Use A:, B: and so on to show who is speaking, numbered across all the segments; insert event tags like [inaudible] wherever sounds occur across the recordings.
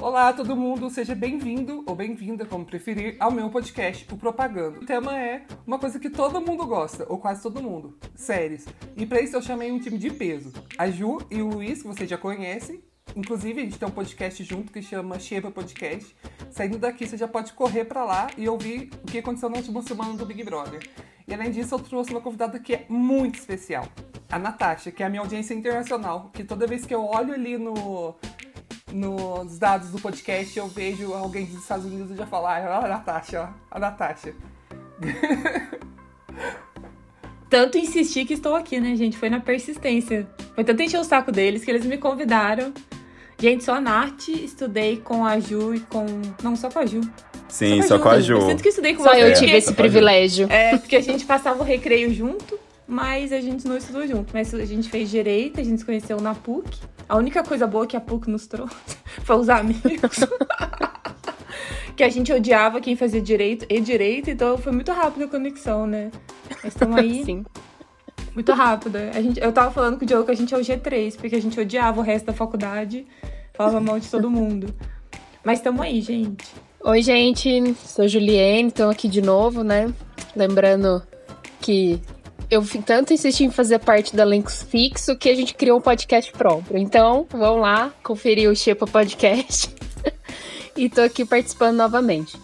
A: Olá, todo mundo, seja bem-vindo ou bem-vinda, como preferir, ao meu podcast, o Propaganda. O tema é uma coisa que todo mundo gosta, ou quase todo mundo: séries. E para isso eu chamei um time de peso. A Ju e o Luiz, que vocês já conhecem. Inclusive, a gente tem um podcast junto que chama Shepa Podcast. Saindo daqui, você já pode correr para lá e ouvir o que aconteceu na última semana do Big Brother. E além disso, eu trouxe uma convidada que é muito especial. A Natasha, que é a minha audiência internacional. Que toda vez que eu olho ali no, nos dados do podcast, eu vejo alguém dos Estados Unidos e já falo, ah, a Natasha, ó, a Natasha. [laughs]
B: Tanto insistir que estou aqui, né, gente? Foi na persistência. Foi tanto encher o saco deles que eles me convidaram. Gente, sou a Nath, estudei com a Ju e com. Não, só com a Ju.
C: Sim, só com a Ju.
B: Eu sinto que estudei com
D: Só
B: você.
D: eu
C: É,
D: tive
C: só
D: esse
C: com a Ju.
D: privilégio.
B: É, porque a gente passava o recreio junto, mas a gente não estudou junto. Mas a gente fez direito, a gente se conheceu na PUC. A única coisa boa que a PUC nos trouxe [laughs] foi os amigos. [laughs] que a gente odiava quem fazia direito e direito, então foi muito rápido a conexão, né? Mas estamos aí [laughs]
D: Sim.
B: muito rápida. A gente, eu tava falando com o Diogo que a gente é o G3, porque a gente odiava o resto da faculdade, falava mal de todo mundo. Mas estamos aí, gente.
D: Oi, gente. Sou Juliane, estou aqui de novo, né? Lembrando que eu tanto insisti em fazer parte do elenco fixo que a gente criou um podcast próprio. Então, vão lá conferir o Shepa Podcast. [laughs] e tô aqui participando novamente.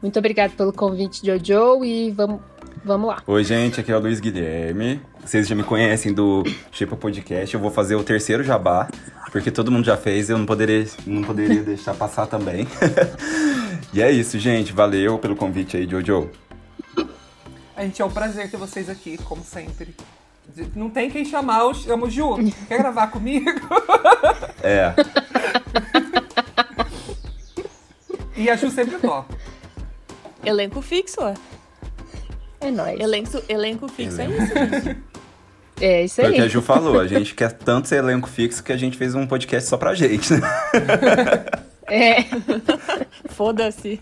D: Muito obrigada pelo convite, Jojo, e vamos, vamos lá.
C: Oi, gente, aqui é o Luiz Guilherme. Vocês já me conhecem do Chipa Podcast. Eu vou fazer o terceiro jabá, porque todo mundo já fez, eu não poderia, não poderia [laughs] deixar passar também. [laughs] e é isso, gente. Valeu pelo convite aí, Jojo.
A: A gente é um prazer ter vocês aqui, como sempre. Não tem quem chamar, eu chamo Ju. Quer gravar comigo? [laughs]
C: É,
A: E a Ju sempre topa.
B: Elenco fixo, ó.
D: É nóis.
B: Elenco, elenco fixo é
C: Elenco.
B: isso, gente.
D: É isso
C: foi o
D: aí.
C: que a Ju falou. A gente quer tanto ser elenco fixo que a gente fez um podcast só pra gente, né? [laughs]
D: É, [laughs]
B: Foda-se.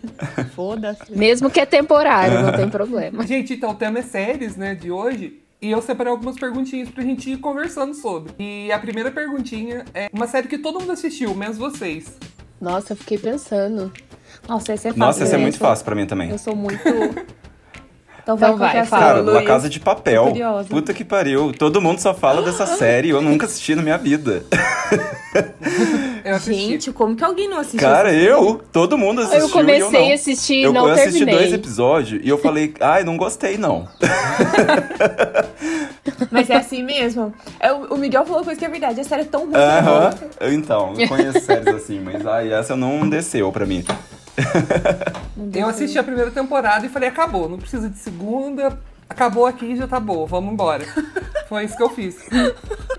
B: Foda-se.
D: mesmo que é temporário, não tem problema.
A: Gente, então o tema é séries, né, de hoje. E eu separei algumas perguntinhas pra gente ir conversando sobre. E a primeira perguntinha é uma série que todo mundo assistiu, menos vocês.
D: Nossa, eu fiquei pensando.
B: Nossa, essa é fácil.
C: Nossa, essa é
B: né?
C: muito fácil pra mim também.
B: Eu sou muito. Então vai,
D: Então vai, fala.
C: Cara, La
B: Luiz?
C: Casa de Papel. Puta que pariu. Todo mundo só fala dessa [gasps] série. Eu nunca assisti na minha vida. [laughs]
A: Eu.
B: Gente, como que alguém não assistiu?
C: Cara, eu, todo mundo assistiu.
D: Eu
C: e
D: comecei
C: não.
D: a assistir e
C: eu,
D: não
C: eu assisti
D: terminei.
C: dois episódios e eu falei, [laughs] ai, não gostei, não. [laughs]
B: Mas é assim mesmo. É, o Miguel falou uma coisa que é verdade. A série é tão ruim. que é.
C: Eu, Então, eu conheço séries assim, mas ai, essa não desceu pra mim.
A: Eu assisti a primeira temporada e falei, acabou, não precisa de segunda. Acabou aqui já tá boa, vamos embora. [laughs] Foi isso que eu fiz.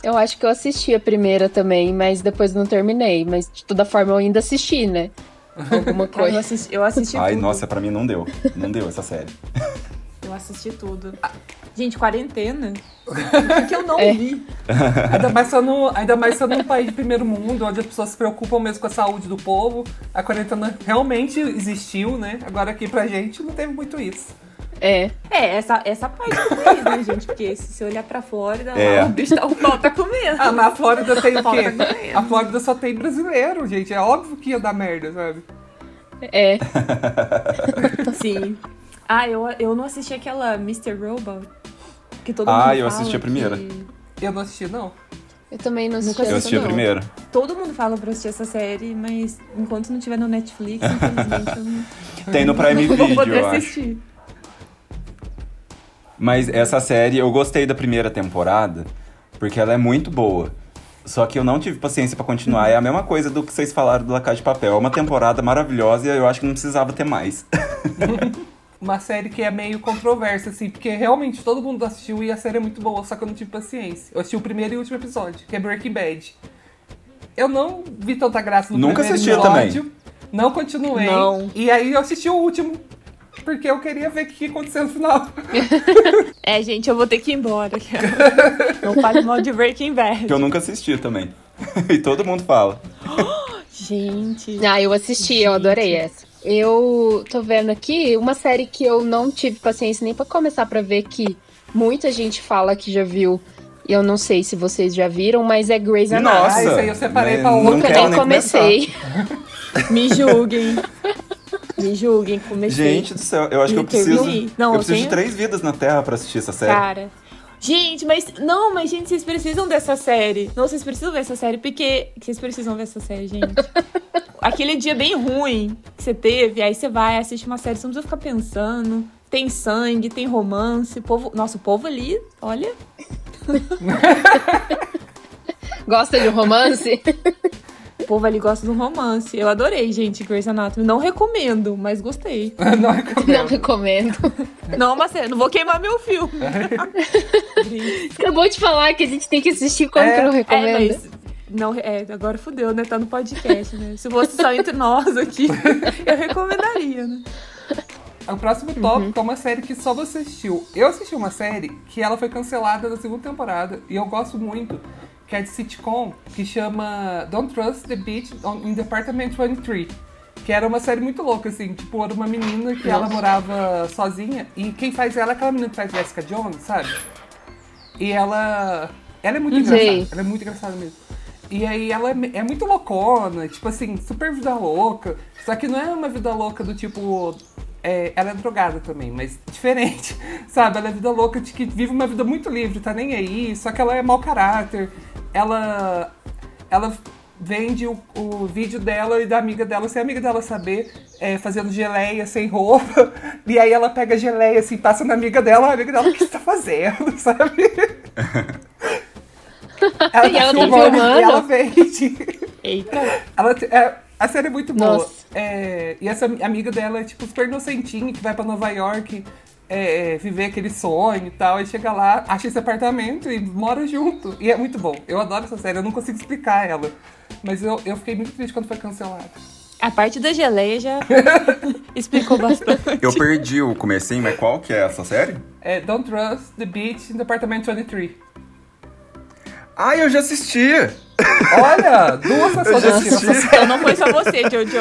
D: Eu acho que eu assisti a primeira também, mas depois não terminei. Mas de toda forma eu ainda assisti, né? [laughs] Alguma
B: Cara, eu
D: coisa.
B: assisti, eu assisti
C: Ai,
B: tudo.
C: nossa, pra mim não deu. Não deu essa série. [laughs]
B: Eu assisti tudo. Gente, quarentena? O que, eu não
D: É.
B: vi?
A: Ainda mais, sendo, ainda mais sendo um país de primeiro mundo, onde as pessoas se preocupam mesmo com a saúde do povo. A quarentena realmente existiu, né? Agora aqui pra gente não teve muito isso.
D: É.
B: É, essa, essa parte do país, né, gente? Porque se você olhar pra Flórida,
C: É.
B: lá, o bicho tá, o pau tá comendo.
A: Ah, mas a Flórida tem o
B: Fala
A: quê?
B: também.
A: A Flórida só tem brasileiro, gente. É óbvio que ia dar merda, sabe?
D: É. [laughs]
B: Sim. Ah, eu, eu não assisti aquela Mr. Robot. Que todo
C: Ah,
B: mundo
C: eu
B: fala
C: assisti a primeira.
B: que-
A: Eu não assisti, não.
D: Eu também não assisti
C: Eu assisti a primeira.
B: Todo mundo fala pra assistir essa série, mas enquanto não tiver no Netflix, infelizmente, eu não, [laughs]
C: Tem no Prime
B: não vou
C: Video,
B: poder
C: eu acho.
B: assistir.
C: Mas essa série, eu gostei da primeira temporada, porque ela é muito boa. Só que eu não tive paciência pra continuar. É a mesma coisa do que vocês falaram do La Casa de Papel. É uma temporada maravilhosa e eu acho que não precisava ter mais. [laughs]
A: Uma série que é meio controversa, assim, porque realmente todo mundo assistiu e a série é muito boa, só que eu não tive paciência. Eu assisti o primeiro e último episódio, que é Breaking Bad. Eu não vi tanta graça no
C: Nunca
A: primeiro
C: assisti
A: episódio. Não continuei.
B: Não.
A: E aí eu assisti o último, porque eu queria ver o que ia acontecer no final. [laughs]
B: É, gente, eu vou ter que ir embora. Não fale mal de Breaking Bad.
C: Que eu nunca assisti também. [laughs] e todo mundo fala. [gasps]
B: Gente.
D: Ah, eu assisti, eu adorei essa. Eu tô vendo aqui uma série que eu não tive paciência nem pra começar pra ver que muita gente fala que já viu eu não sei se vocês já viram, mas é Grey's Anatomy.
C: Nossa!
A: Ah, isso aí eu separei
C: né,
A: pra outra.
D: Nunca nem comecei.
B: Me julguem. Me julguem, comecei.
C: Gente do céu, eu acho que eu preciso.
B: Não,
C: eu
B: eu
C: preciso de
B: tenho-
C: três vidas na Terra pra assistir essa série.
B: Cara. Gente, mas. Não, mas, gente, vocês precisam dessa série. Não, vocês precisam ver essa série, porque. Vocês precisam ver essa série, gente. [laughs] Aquele dia bem ruim que você teve, aí você vai, assiste uma série, você não precisa ficar pensando. Tem sangue, tem romance. Povo... Nossa, o povo ali, olha. [laughs]
D: Gosta de romance? [laughs]
B: O povo ali gosta de um romance. Eu adorei, gente, Grey's Anatomy. Não recomendo, mas gostei.
A: Não [laughs]
D: Não
A: recomendo.
D: recomendo.
B: Não, mas sério, não vou queimar meu filme. [laughs]
D: Acabou de falar que a gente tem que assistir, como
A: É,
D: que não
B: É,
D: recomenda?
B: mas. Não, é, agora fudeu, né? Tá no podcast, né? Se fosse só entre nós aqui, [laughs] eu recomendaria, né?
A: O próximo tópico é uma série que só você assistiu. Eu assisti uma série que ela foi cancelada na segunda temporada e eu gosto muito, que é de sitcom, que chama Don't Trust the Beach in Department 23. Que era uma série muito louca, assim, tipo, era uma menina que ela
D: Nossa.
A: morava sozinha e quem faz ela é aquela menina que faz Jessica Jones, sabe? E ela. Ela é muito
D: Não
A: engraçada.
D: sei.
A: Ela é muito engraçada mesmo. E aí ela é, é muito loucona, tipo assim, super vida louca. Só que não é uma vida louca do tipo. é, ela é drogada também, mas [laughs] diferente, sabe? Ela é vida louca de que vive uma vida muito livre, tá nem aí, só que ela é mau caráter. Ela. Ela vende o, o vídeo dela e da amiga dela, sem a amiga dela saber, é, fazendo geleia sem roupa. [laughs] E aí ela pega a geleia assim, passa na amiga dela, a amiga dela, o que você tá fazendo, [laughs] sabe? [laughs] Ela
D: E ela tá
A: filmando,
D: filmando?
A: E ela vende.
B: Eita.
A: Ela, é, a série é muito boa. É, e essa amiga dela é tipo super inocentinha, que vai pra Nova York é, é, viver aquele sonho e tal. E chega lá, acha esse apartamento e mora junto. E é muito bom. Eu adoro essa série, eu não consigo explicar ela. Mas eu, eu fiquei muito triste quando foi cancelada.
B: A parte da geleia já [laughs] explicou bastante.
C: Eu perdi o comecinho, mas qual que é essa série?
A: É Don't Trust the Beach in Department 23.
C: Ah, eu já assisti!
A: Olha, duas pessoas
C: já
A: assistiram.
B: Então não foi só você, Jojo.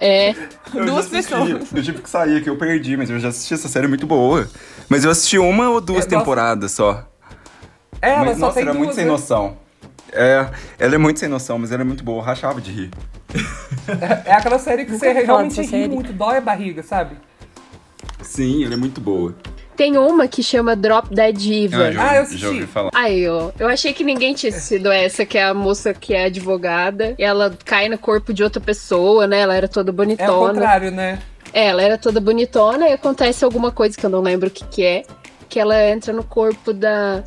D: É.
C: Eu
B: Duas pessoas.
C: Eu tive que sair aqui, eu perdi, mas eu já assisti essa série é muito boa. Mas eu assisti uma ou duas
A: É, nossa.
C: temporadas só.
A: É, ela
C: mas,
A: só
C: nossa,
A: tem
C: era
A: duas,
C: muito sem
A: né?
C: noção. É, ela é muito sem noção, mas ela é muito boa, eu rachava de rir.
A: É aquela série que
B: Nunca
A: você realmente ri
B: série.
A: muito, dói a barriga, sabe?
C: Sim, ela é muito boa.
D: Tem uma que chama Drop Dead Diva.
C: já,
A: Ah, eu
C: já ouvi falar.
D: Aí, ó. Eu achei que ninguém tinha assistido essa, que é a moça que é advogada. E ela cai no corpo de outra pessoa, né? Ela era toda
A: É o
D: bonitona.
A: contrário, né?
D: É, ela era toda bonitona e acontece alguma coisa que eu não lembro o que que é. Que ela entra no corpo da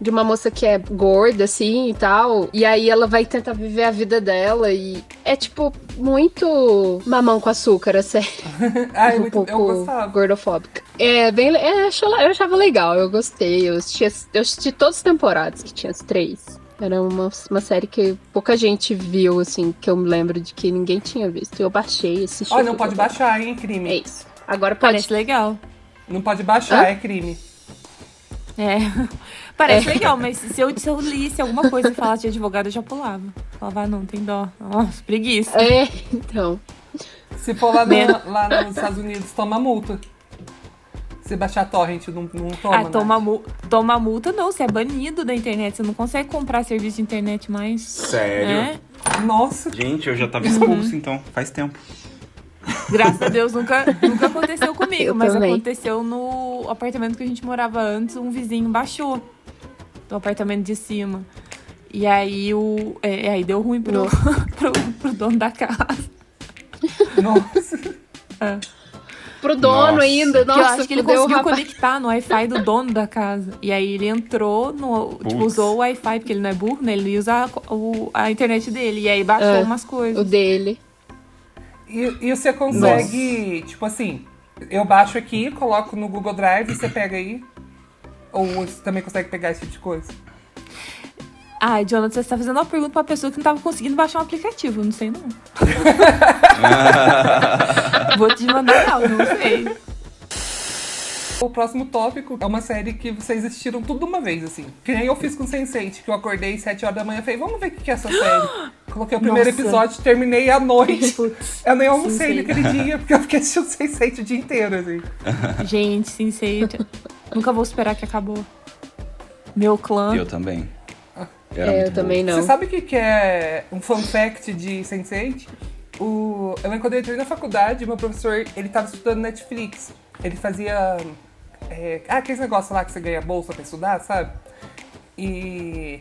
D: de uma moça que é gorda, assim, e tal. E aí ela vai tentar viver a vida dela e é, tipo, muito mamão com açúcar, a série. [laughs]
A: Ah, é
D: um
A: muito,
D: pouco
A: eu gostava.
D: gordofóbica. É, bem... É, eu achava legal, eu gostei. Eu assisti, as- eu assisti todas as temporadas, que tinha as três. Era uma, uma série que pouca gente viu, assim, que eu me lembro de que ninguém tinha visto. Eu baixei, assisti.
A: Olha, não pode baixar, hein,
D: É
A: crime.
D: isso. Agora pode.
B: Parece legal.
A: Não pode baixar,
D: Hã?
A: é crime.
B: É. [laughs] Parece legal, mas se eu, se eu lisse alguma coisa e falasse de advogado, eu já pulava. Falava, ah, não, tem dó. Nossa, preguiça.
D: É, então.
A: Se for lá, no, lá nos Estados Unidos, toma multa. Se baixar torrent, não, não toma,
B: ah,
A: né?
B: toma, mu toma multa não, você é banido da internet, você não consegue comprar serviço de internet mais.
C: Sério?
B: É?
A: Nossa,
C: Gente, eu já tava expulso, então, faz tempo.
B: Graças a Deus nunca, nunca aconteceu comigo,
D: Eu
B: mas
D: também.
B: aconteceu no apartamento que a gente morava antes, um vizinho baixou do apartamento de cima. E aí o. É, aí deu ruim pro, [laughs] pro, pro dono da casa.
A: nossa.
D: Pro dono
C: Nossa.
D: ainda,
B: Porque eu
D: nossa,
B: acho que ele
D: o
B: conseguiu
D: rapaz.
B: conectar no Wi-Fi do dono da casa. E aí ele entrou no. Tipo,
C: Putz.
B: usou o Wi-Fi, porque ele não é burro, né? Ele ia usar a, o- a internet dele. E aí baixou
D: É,
B: umas
D: O
B: coisas.
D: dele.
A: E, e você consegue, tipo assim, eu baixo aqui, coloco no Google Drive e você pega aí? Ou você também consegue pegar esse tipo de coisa?
B: Ai, Jonathan, você tá fazendo uma pergunta pra pessoa que não tava conseguindo baixar um aplicativo. Não sei, não. [laughs] Vou te mandar não, não sei.
A: O próximo tópico é uma série que vocês assistiram tudo de uma vez, assim. Que nem eu fiz com Sense8, que eu acordei às 7 horas da manhã e falei, vamos ver o que que é essa [gasps] série. Coloquei o primeiro
B: Nossa.
A: episódio, terminei à noite. [laughs]
B: Putz.
A: Eu nem almocei
B: Sense8.
A: naquele dia, porque eu fiquei assistindo Sense8 o dia inteiro, assim. [laughs]
B: Gente, sincero. Nunca vou esperar que acabou. Meu clã.
C: Eu também. Era
D: É, eu também
C: boa.
D: não.
A: Você sabe o que, que é um fun fact de Sense8? O, eu lembro quando eu entrei na faculdade, meu professor, ele tava estudando Netflix. Ele fazia... É, ah, aqueles negócios lá que você ganha bolsa pra estudar, sabe? E...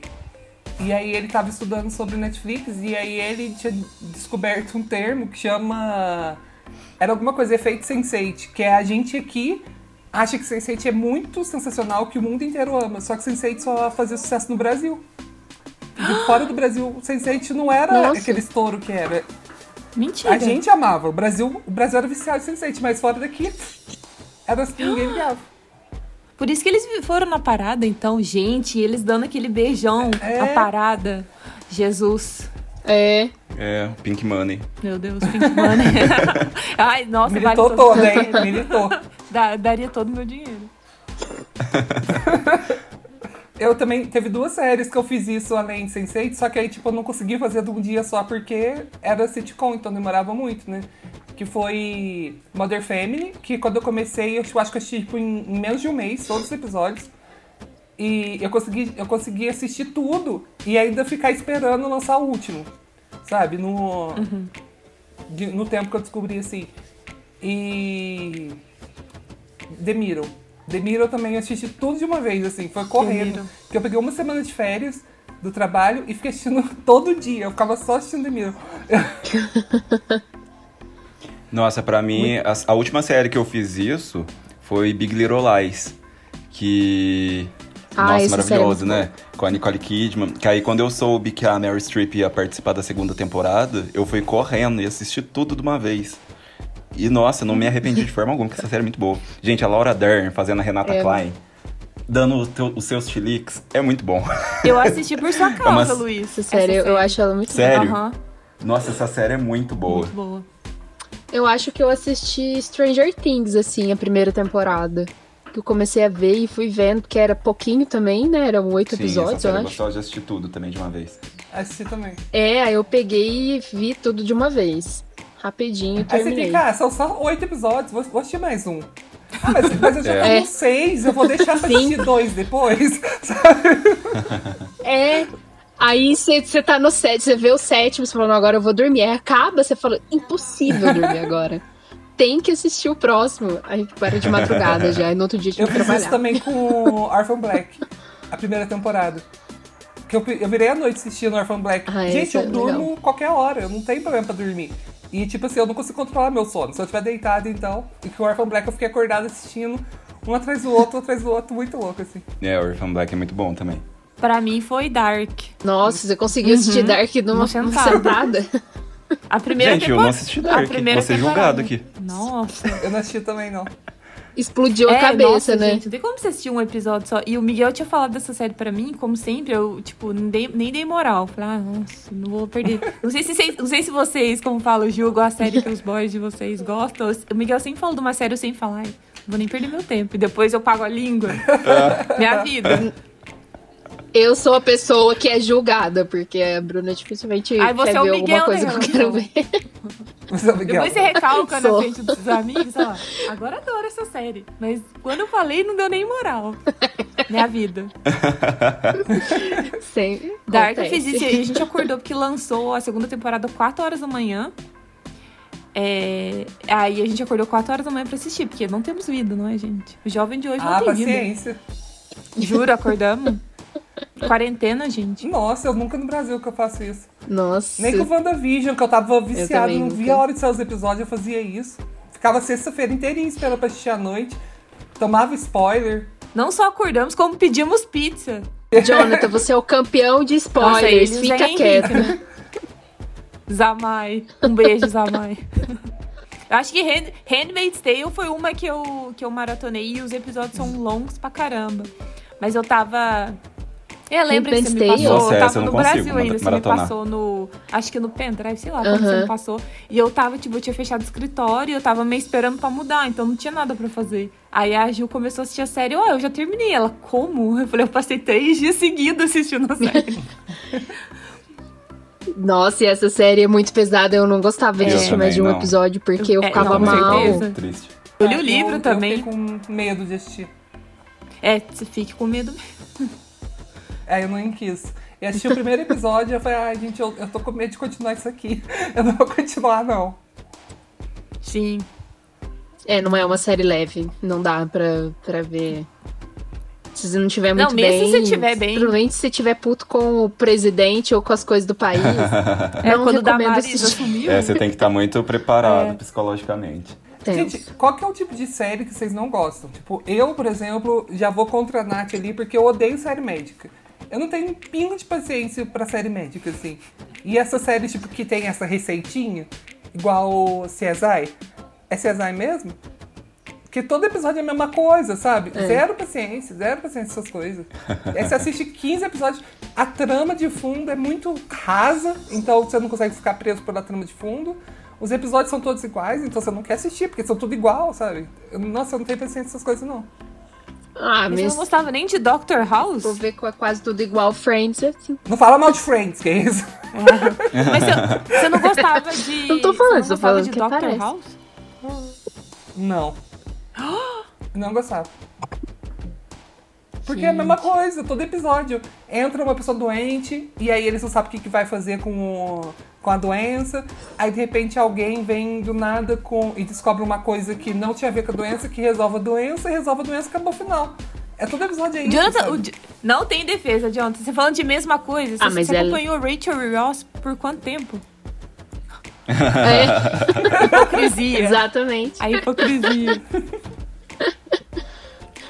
A: E aí ele tava estudando sobre Netflix e aí ele tinha descoberto um termo que chama... Era alguma coisa, efeito Sense8, que é a gente aqui acha que Sense8 é muito sensacional, que o mundo inteiro ama, só que Sense8 só fazia sucesso no Brasil. E fora do Brasil, o Sense8 não era
D: Nossa.
A: aquele estouro que era.
B: Mentira.
A: A gente amava. O Brasil, o Brasil era viciado em Sense8, mas fora daqui era assim, ninguém ligava.
B: Por isso que eles foram na parada, então, gente, eles dando aquele beijão
A: É.
B: na parada. Jesus.
D: É,
C: É, Pink Money.
B: Meu Deus, Pink Money. [laughs] Ai, nossa, vale
A: Militou
B: todo
A: toda,
B: o meu
A: hein? Militou. [laughs]
B: Daria todo o meu dinheiro. [laughs]
A: Eu também, teve duas séries que eu fiz isso além de Sense8, só que aí, tipo, eu não consegui fazer de um dia só porque era sitcom, então demorava muito, né? Que foi Mother Family, que quando eu comecei, eu acho que eu assisti, tipo, em, menos de um mês, todos os episódios. E eu consegui, eu consegui assistir tudo e ainda ficar esperando lançar o último, sabe? No, de- no tempo que eu descobri, assim. E... The Mirror. The Mirror também eu assisti tudo de uma vez, assim, foi correndo. Porque eu peguei uma semana de férias do trabalho e fiquei assistindo [laughs] todo dia. Eu ficava só assistindo The Mirror. [laughs]
C: Nossa, pra mim, a, a última série que eu fiz isso foi Big Little Lies. Que.
D: Ah,
C: Nossa,
D: essa
C: maravilhoso,
D: é
C: né? Com a Nicole Kidman. Que aí, quando eu soube que a Mary Streep ia participar da segunda temporada, eu fui correndo e assisti tudo de uma vez. E, nossa, não me arrependi de forma alguma, porque essa série é muito boa. Gente, a Laura Dern fazendo a Renata
D: É.
C: Klein, dando teu- os seus chiliques, é muito bom.
B: Eu assisti por sua [laughs] causa,
C: uma-
B: Luiz.
D: essa série, eu- eu acho ela muito
C: Sério?
B: Aham,
C: Nossa, essa série é muito boa.
B: muito boa.
D: Eu acho que eu assisti Stranger Things, assim, a primeira temporada. Que eu comecei a ver e fui vendo, que era pouquinho também, né? Eram oito
C: Sim,
D: episódios,
C: essa série
D: eu
C: eu
D: acho.
C: gostava de assistir tudo também de uma vez.
A: Assisti também.
D: É, aí eu peguei e vi tudo de uma vez. Rapidinho,
A: Aí você
D: terminei.
A: fica, ah, são só oito episódios, vou, vou assistir mais um. Ah, mas, mas eu já [laughs]
C: É.
A: no seis, eu vou deixar pra
D: Sim.
A: assistir dois depois. [laughs]
D: É. Aí você tá no sétimo, você vê o sétimo, você fala, não, agora eu vou dormir. Aí acaba, você fala, impossível dormir agora. Tem que assistir o próximo. Aí para de madrugada já, e no outro dia
A: Eu
D: tinha que
A: fiz isso
D: trabalhar.
A: também com Orphan Black, a primeira temporada. Que eu, eu virei à noite assistindo Orphan Black.
D: Ah,
A: Gente,
D: esse é
A: eu durmo
D: legal.
A: qualquer hora, eu não tenho problema pra dormir. E tipo assim, eu não consigo controlar meu sono. Se eu estiver deitado, então. E que o Orphan Black eu fiquei acordado assistindo um atrás do outro, um atrás do outro, muito louco, assim.
C: É, Orphan Black é muito bom também.
B: Pra mim foi Dark.
D: Nossa, você conseguiu assistir Dark numa
B: Uma sentada.
D: sentada.
B: A primeira
C: Gente, eu
B: temporada.
C: não assisti Dark,
B: A primeira
C: vou ser
B: temporada.
C: julgado aqui.
B: Nossa.
A: Eu não assisti também, não.
D: Explodiu a
B: É,
D: cabeça,
B: nossa,
D: né?
B: Gente, não tem como você assistir um episódio só. E o Miguel tinha falado dessa série pra mim, como sempre, eu, tipo, nem dei, nem dei moral. Falei, ah, nossa, não vou perder. Não sei, se, vocês- não sei se vocês, como falo, julgam a série que os boys de vocês gostam. O Miguel sempre fala de uma série, eu sempre falo, ai, não vou nem perder meu tempo. E depois eu pago a língua. Minha vida.
D: Eu sou a pessoa que é julgada, porque a Bruna dificilmente
B: Ai, você
D: quer
B: é o
D: ver
B: Miguel
D: alguma coisa
B: da
D: que eu quero ver. [laughs]
A: Mas, ô, Miguel,
B: Depois você recalca na frente dos amigos, ó. Agora adoro essa série. Mas quando eu falei, não deu nem moral. Minha vida. [laughs]
D: Sempre
B: Dark
D: acontece.
B: fiz isso e a gente acordou porque lançou a segunda temporada 4 horas da manhã. É, Aí a gente acordou 4 horas da manhã pra assistir, porque não temos vida, não é, gente? O jovem de hoje
A: Ah,
B: não tem vida.
A: paciência.
B: Juro, acordamos. Quarentena, gente.
A: Nossa, eu nunca no Brasil que eu faço isso.
D: Nossa.
A: Nem com o WandaVision, que eu tava viciado, não
D: nunca.
A: via a hora de sair os episódios, eu fazia isso. Ficava sexta-feira inteirinha esperando pra assistir à noite. Tomava spoiler.
B: Não só acordamos, como pedimos pizza.
D: Jonathan, você é o campeão de
B: Nossa,
D: spoilers.
B: eles
D: Fica
B: é
D: quieto.
B: Henrique, né? Zamai. Um beijo, Zamai. Eu acho que Hand, Handmaid's Tale foi uma que eu, que eu maratonei e os episódios são longos pra caramba. Mas eu tava. Eu lembro que você me passou.
C: Nossa,
B: eu tava
C: eu
B: no
C: consigo
B: Brasil ainda. Você me passou no. Acho que no pendrive, sei lá, quando você me passou. E eu tava, tipo, eu tinha fechado o escritório e eu tava meio esperando pra mudar, então não tinha nada pra fazer. Aí a Gil começou a assistir a série, ó, eu já terminei. Ela, como? Eu falei, eu passei três dias seguidos assistindo a série. [laughs]
D: Nossa, e essa série é muito pesada. Eu não gostava de
C: Eu
D: assistir mais de um
C: não.
D: episódio porque eu
B: É,
D: ficava
B: não,
D: mal.
B: certeza.
C: Triste.
B: Eu li o
A: Ah,
B: livro
A: eu,
B: também.
A: Eu fiquei com medo de assistir.
B: É, você fique com medo. [laughs]
A: Aí eu não quis. E assisti o primeiro episódio e eu falei, ai, gente, eu, eu tô com medo de continuar isso aqui. [laughs] Eu não vou continuar, não.
B: Sim.
D: É, não é uma série leve. Não dá pra, pra ver. Se você não tiver muito
B: Não, mesmo
D: bem.
B: se você tiver bem.
D: Provavelmente se você tiver puto com o presidente ou com as coisas do país. [laughs]
B: É
D: não
B: quando
D: recomendo assistir.
B: assumiu.
C: É, você tem que estar muito preparado
B: É.
C: psicologicamente.
A: Gente, qual que é o tipo de série que vocês não gostam? Tipo, eu, por exemplo, já vou contra a Nath ali porque eu odeio série médica. Eu não tenho um pingo de paciência pra série médica, assim. E essa série, tipo, que tem essa receitinha, igual CSI. É CSI mesmo? Porque todo episódio é a mesma coisa, sabe?
D: É.
A: Zero paciência, zero paciência essas coisas. Aí você assiste 15 episódios, a trama de fundo é muito rasa, então você não consegue ficar preso pela trama de fundo. Os episódios são todos iguais, então você não quer assistir, porque são tudo igual, sabe? Eu- nossa, eu não tenho paciência essas coisas, não.
D: Ah,
B: Mas você
D: mas
B: não gostava nem de Doctor House?
D: vou ver com é quase tudo igual Friends, assim.
A: Não fala mal de Friends, que é isso.
B: Mas você, você não gostava de. [laughs]
D: Não tô falando,
B: você
D: tô
B: não gostava
D: falando
B: de
D: que
B: Doctor
D: parece.
B: House?
A: Não. [gasps] Não gostava. Porque é a mesma coisa, todo episódio. Entra uma pessoa doente, e aí eles não sabem o que, que vai fazer com, o- com a doença. Aí de repente alguém vem do nada com e descobre uma coisa que não tinha a ver com a doença, que resolve a doença, e resolve a doença e acabou o final. É todo episódio aí.
B: Jonathan, o não tem defesa, Jonathan. Você falando de mesma coisa. Você,
D: Ah, mas
B: você
D: ela-
B: acompanhou Rachel e Ross por quanto tempo?
D: É,
B: Hipocrisia.
D: exatamente.
B: A hipocrisia.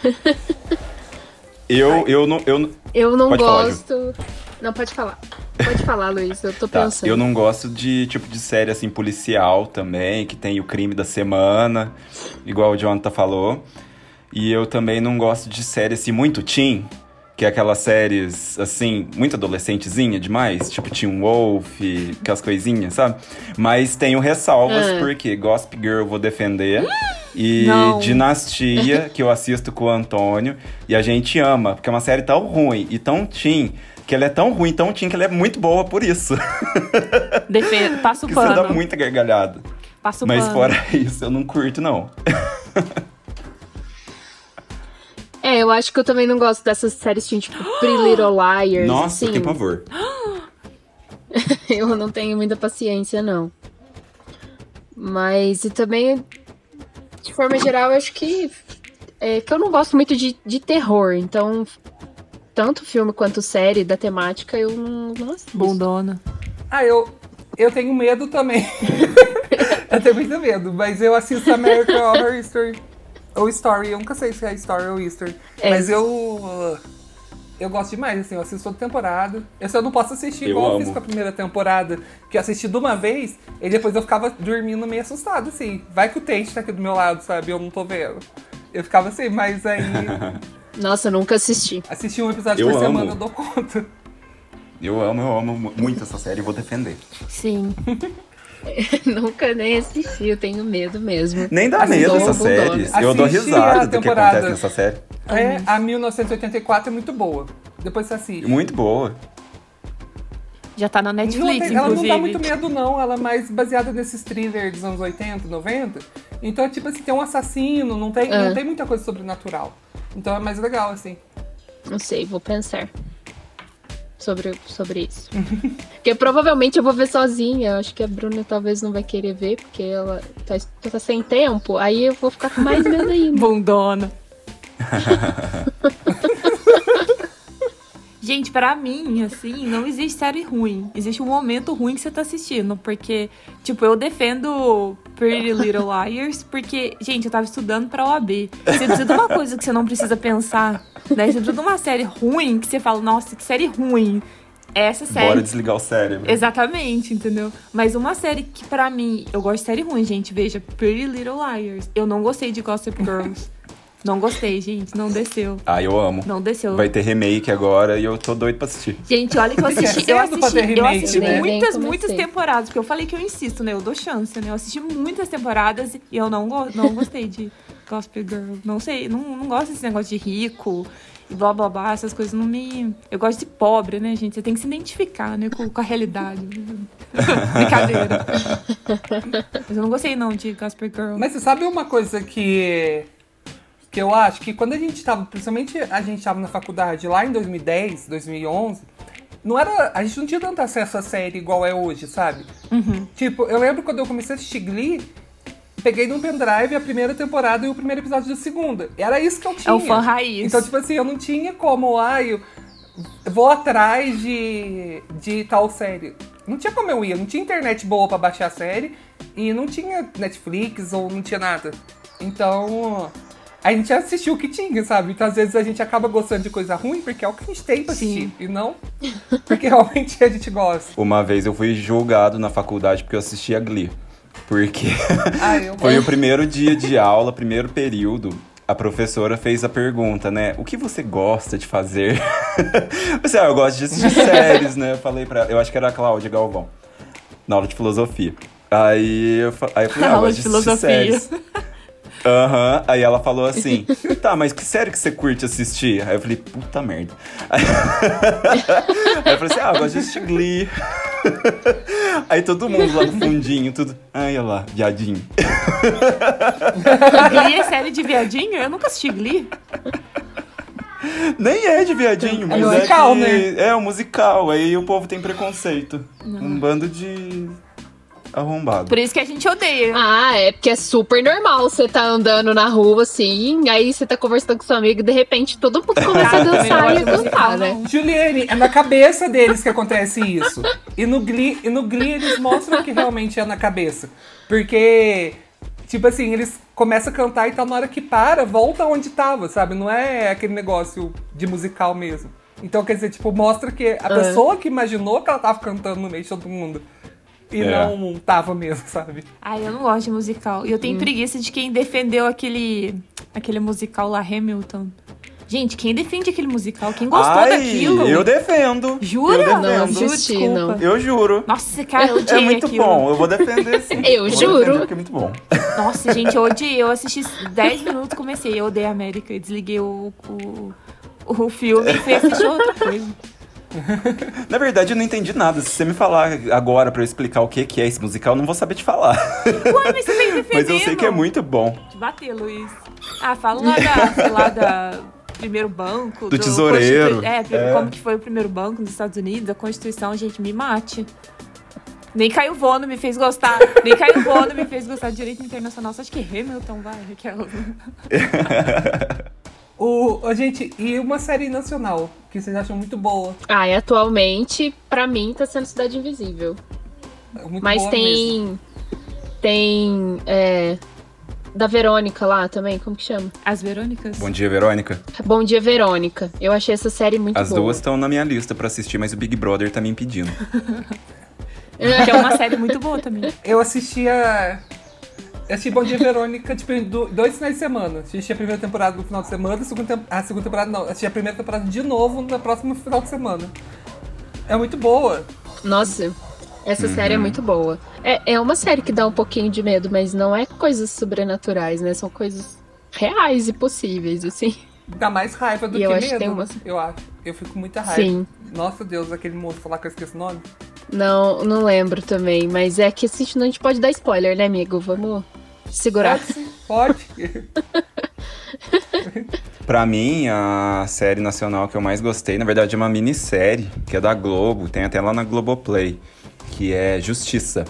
B: [laughs]
C: Eu, eu não. Eu,
D: Eu não
C: Pode falar,
D: gosto. não, pode falar. Pode falar, Luiz. Eu tô
C: tá,
D: pensando.
C: eu não gosto de tipo de série assim policial também, que tem o crime da semana, igual o Jonathan falou. E eu também não gosto de série assim muito teen, que é aquelas séries assim, muito adolescentezinha demais, tipo Teen Wolf, aquelas coisinhas, sabe? Mas tenho ressalvas,
D: Ah.
C: porque Gossip Girl eu vou defender. E
B: Não.
C: Dinastia, [laughs] que eu assisto com o Antônio, e a gente ama, porque é uma série tão ruim e tão teen, que ela é tão ruim, tão teen, que ela é muito boa por isso. [laughs]
B: Defesa. Passa o
C: que você dá
B: pano.
C: muita gargalhada.
B: Passa o
C: Mas
B: pano.
C: fora isso, eu não curto, não. [laughs]
D: É, eu acho que eu também não gosto dessas séries tipo Pretty Little Liars.
C: Nossa,
D: assim.
C: que pavor. [gasps]
D: Eu não tenho muita paciência, não. Mas e também, de forma geral, eu acho que. É que eu não gosto muito de, de terror. Então, tanto filme quanto série da temática, eu não, não assisto.
B: Bundona.
A: Ah, eu, eu tenho medo também. [laughs] eu tenho muito medo, mas eu assisto American Horror Story. Ou Story, eu nunca sei se é Story ou History.
D: É.
A: Mas eu. Eu gosto demais, assim, eu assisto toda temporada. Eu só não posso assistir
C: Eu
A: igual eu fiz
C: amo.
A: com a primeira temporada, que eu assisti de uma vez, e depois eu ficava dormindo meio assustado, assim. Vai que o Tate tá aqui do meu lado, sabe? Eu não tô vendo. Eu ficava assim, mas aí. [laughs]
D: Nossa, eu nunca assisti.
A: assistir um episódio
C: Eu
A: por
C: amo.
A: semana eu dou conta.
C: Eu amo, eu amo mu- muito essa série e vou defender.
B: Sim. [laughs] [laughs]
D: nunca nem assisti, eu tenho medo mesmo.
C: Nem dá
A: Assistam
C: medo essas
D: Bundona.
C: séries. Eu dou risada
A: a
C: do que acontece nessa série.
A: É, a 1984 é muito boa. Depois você assiste.
C: Muito boa.
B: Já tá na
A: Não
B: Netflix,
A: tem- ela não
B: inclusive.
A: dá muito medo, não. Ela é mais baseada nesses thrillers dos anos 80, 90. Então é tipo assim, tem um assassino, não tem, não tem muita coisa sobrenatural. Então é mais legal, assim.
D: Não sei, vou pensar sobre, sobre isso. porque provavelmente eu vou ver sozinha. Eu acho que a Bruna talvez não vai querer ver, porque ela tá, tá sem tempo. Aí eu vou ficar com mais medo ainda. [laughs]
B: Bundona. [laughs] Gente, pra mim, assim, não existe série ruim. Existe um momento ruim que você tá assistindo. Porque, tipo, eu defendo Pretty Little Liars, porque, gente, eu tava estudando pra OAB. Você precisa de uma coisa que você não precisa pensar. Né? Você de uma série ruim que você fala, nossa, que série ruim. Essa série.
C: Bora desligar o cérebro.
B: Exatamente, entendeu? Mas uma série que pra mim, eu gosto de série ruim, gente. Veja, Pretty Little Liars. Eu não gostei de Gossip Girls. [laughs] não gostei, gente. Não desceu.
C: Ah, eu amo.
B: Não desceu.
C: Vai ter remake agora e eu tô doido pra assistir.
B: Gente, olha que eu assisti. Eu assisti,
A: ter
B: eu
A: remake,
B: assisti
A: né?
B: muitas, muitas temporadas. Porque eu falei que eu insisto, né? Eu dou chance, né? Eu assisti muitas temporadas e eu não, go não gostei de Gossip Girl. Não sei, não, não gosto desse negócio de rico e blá blá blá. Essas coisas não me. Eu gosto de pobre, né, gente? Você tem que se identificar, né? Com, com a realidade. [laughs] Brincadeira. Mas eu não gostei, não, de Gossip Girl.
A: Mas você sabe uma coisa que. Que eu acho que quando a gente tava. Principalmente a gente tava na faculdade lá em 2010, 2011. não era. A gente não tinha tanto acesso à série igual é hoje, sabe?
B: Uhum.
A: Tipo, eu lembro quando eu comecei a assistir Glee, peguei num pendrive a primeira temporada e o primeiro episódio da segunda. Era isso que eu tinha.
B: É o fã raiz.
A: Então, tipo assim, eu não tinha como, ah, eu vou atrás de, de tal série. Não tinha como eu ir, não tinha internet boa pra baixar a série e não tinha Netflix ou não tinha nada. Então, a gente assistiu o que tinha, sabe? Então, às vezes a gente acaba gostando de coisa ruim porque é o que a gente tem pra assistir
B: Sim.
A: e não porque [laughs] realmente a gente gosta.
C: Uma vez eu fui julgado na faculdade porque eu assistia Glee. Porque [laughs]
A: Ah, eu [laughs]
C: foi o primeiro dia de aula, primeiro período. A professora fez a pergunta, né? O que você gosta de fazer? Você, ah, eu gosto de assistir séries, né? Eu falei pra ela, eu acho que era a Cláudia Galvão, na aula de filosofia. Aí eu, aí eu falei, ah, eu gosto
B: de
C: de assistir
B: filosofia.
C: séries. Aham, aí ela falou assim, [laughs] tá, mas que série que você curte assistir? Aí eu falei, puta merda. Aí, [laughs] aí eu falei assim, ah, eu gosto de assistir Glee. [laughs] Aí todo mundo lá no fundinho, tudo, ai, olha lá, viadinho.
B: Glee é série de viadinho? Eu nunca assisti Glee.
C: Nem é de viadinho, mas
A: musical,
C: é que-
A: né?
C: É um musical, aí o povo tem preconceito. Um bando de arrombado.
B: Por isso que a gente odeia.
D: Ah, é porque é super normal você tá andando na rua assim, aí você tá conversando com seu amigo e de repente todo mundo [laughs] começa a dançar e a cantar, né?
B: não.
A: Juliane, é na cabeça deles que acontece isso. E no Glee, e no Glee eles mostram que realmente é na cabeça. Porque, tipo assim, eles começam a cantar e tá na hora que para, volta onde tava, sabe? Não é aquele negócio de musical mesmo. Então, quer dizer, tipo, mostra que a pessoa que imaginou que ela tava cantando no meio de todo mundo. E
C: É.
A: não tava mesmo, sabe?
B: Ai, eu não gosto de musical. E eu
A: Hum.
B: tenho preguiça de quem defendeu aquele, aquele musical lá, Hamilton. Gente, quem defende aquele musical? Quem gostou
C: Ai,
B: daquilo?
C: Eu defendo.
B: Jura?
C: Eu
D: Não
C: defendo.
D: assisti,
B: Desculpa.
D: não.
C: Eu juro.
B: Nossa, cara, eu odiei
C: É muito
B: aquilo.
C: bom, eu vou defender sim. [laughs]
D: Eu
C: vou
D: juro.
C: defender é muito bom.
B: Nossa, gente, eu odiei. Eu assisti 10 minutos, comecei. Eu odeio a América. Eu desliguei o, o, o filme e fui assistir outra coisa. [laughs]
C: Na verdade, eu não entendi nada. Se você me falar agora pra eu explicar o que que é esse musical, eu não vou saber te falar.
B: Ué, mas você tem defendendo. [laughs]
C: Mas eu sei que é muito bom.
B: Te bater, Luiz. Ah, fala lá da, sei lá, da primeiro banco.
C: Do tesoureiro.
B: Constitu- É,
C: É.
B: como que foi o primeiro banco nos Estados Unidos, a Constituição, gente, me mate. Nem Caio Vono me fez gostar. Nem Caio Vono me fez gostar de direito internacional. Você acha que Hamilton vai, Raquel? [laughs]
A: O, gente, e uma série nacional que vocês acham muito boa.
D: Ah, e atualmente, pra mim, tá sendo Cidade Invisível.
A: Muito
D: Mas
A: boa mesmo.
D: tem. Tem. É, da Verônica lá também, como que chama?
B: As Verônicas?
C: Bom dia, Verônica.
D: Bom Dia Verônica. Eu achei essa série muito
C: As
D: boa.
C: duas estão na minha lista pra assistir, mas o Big Brother tá me impedindo. [laughs]
B: Que é uma série muito boa também.
A: Eu assistia. Eu assisti Bom Dia Verônica, tipo, dois finais de semana. Assisti a primeira temporada no final de semana, a segunda, tem- a segunda temporada não. Assisti a primeira temporada de novo no próximo final de semana. É muito boa.
D: Nossa, essa série é muito boa. É, é uma série que dá um pouquinho de medo, mas não é coisas sobrenaturais, né? São coisas reais e possíveis, assim.
A: Dá mais raiva do
D: E
A: que
D: eu acho que
A: medo,
D: tem umas-
A: eu acho. Eu fico com muita raiva.
D: Sim.
A: Nossa Deus, aquele moço lá que eu esqueci o nome.
D: Não, não lembro também, mas é que assim, não a gente pode dar spoiler, né, amigo? Vamos segurar.
A: Pode pode. [laughs]
C: Pra mim, a série nacional que eu mais gostei, na verdade, é uma minissérie, que é da Globo, tem até lá na Globoplay, que é Justiça.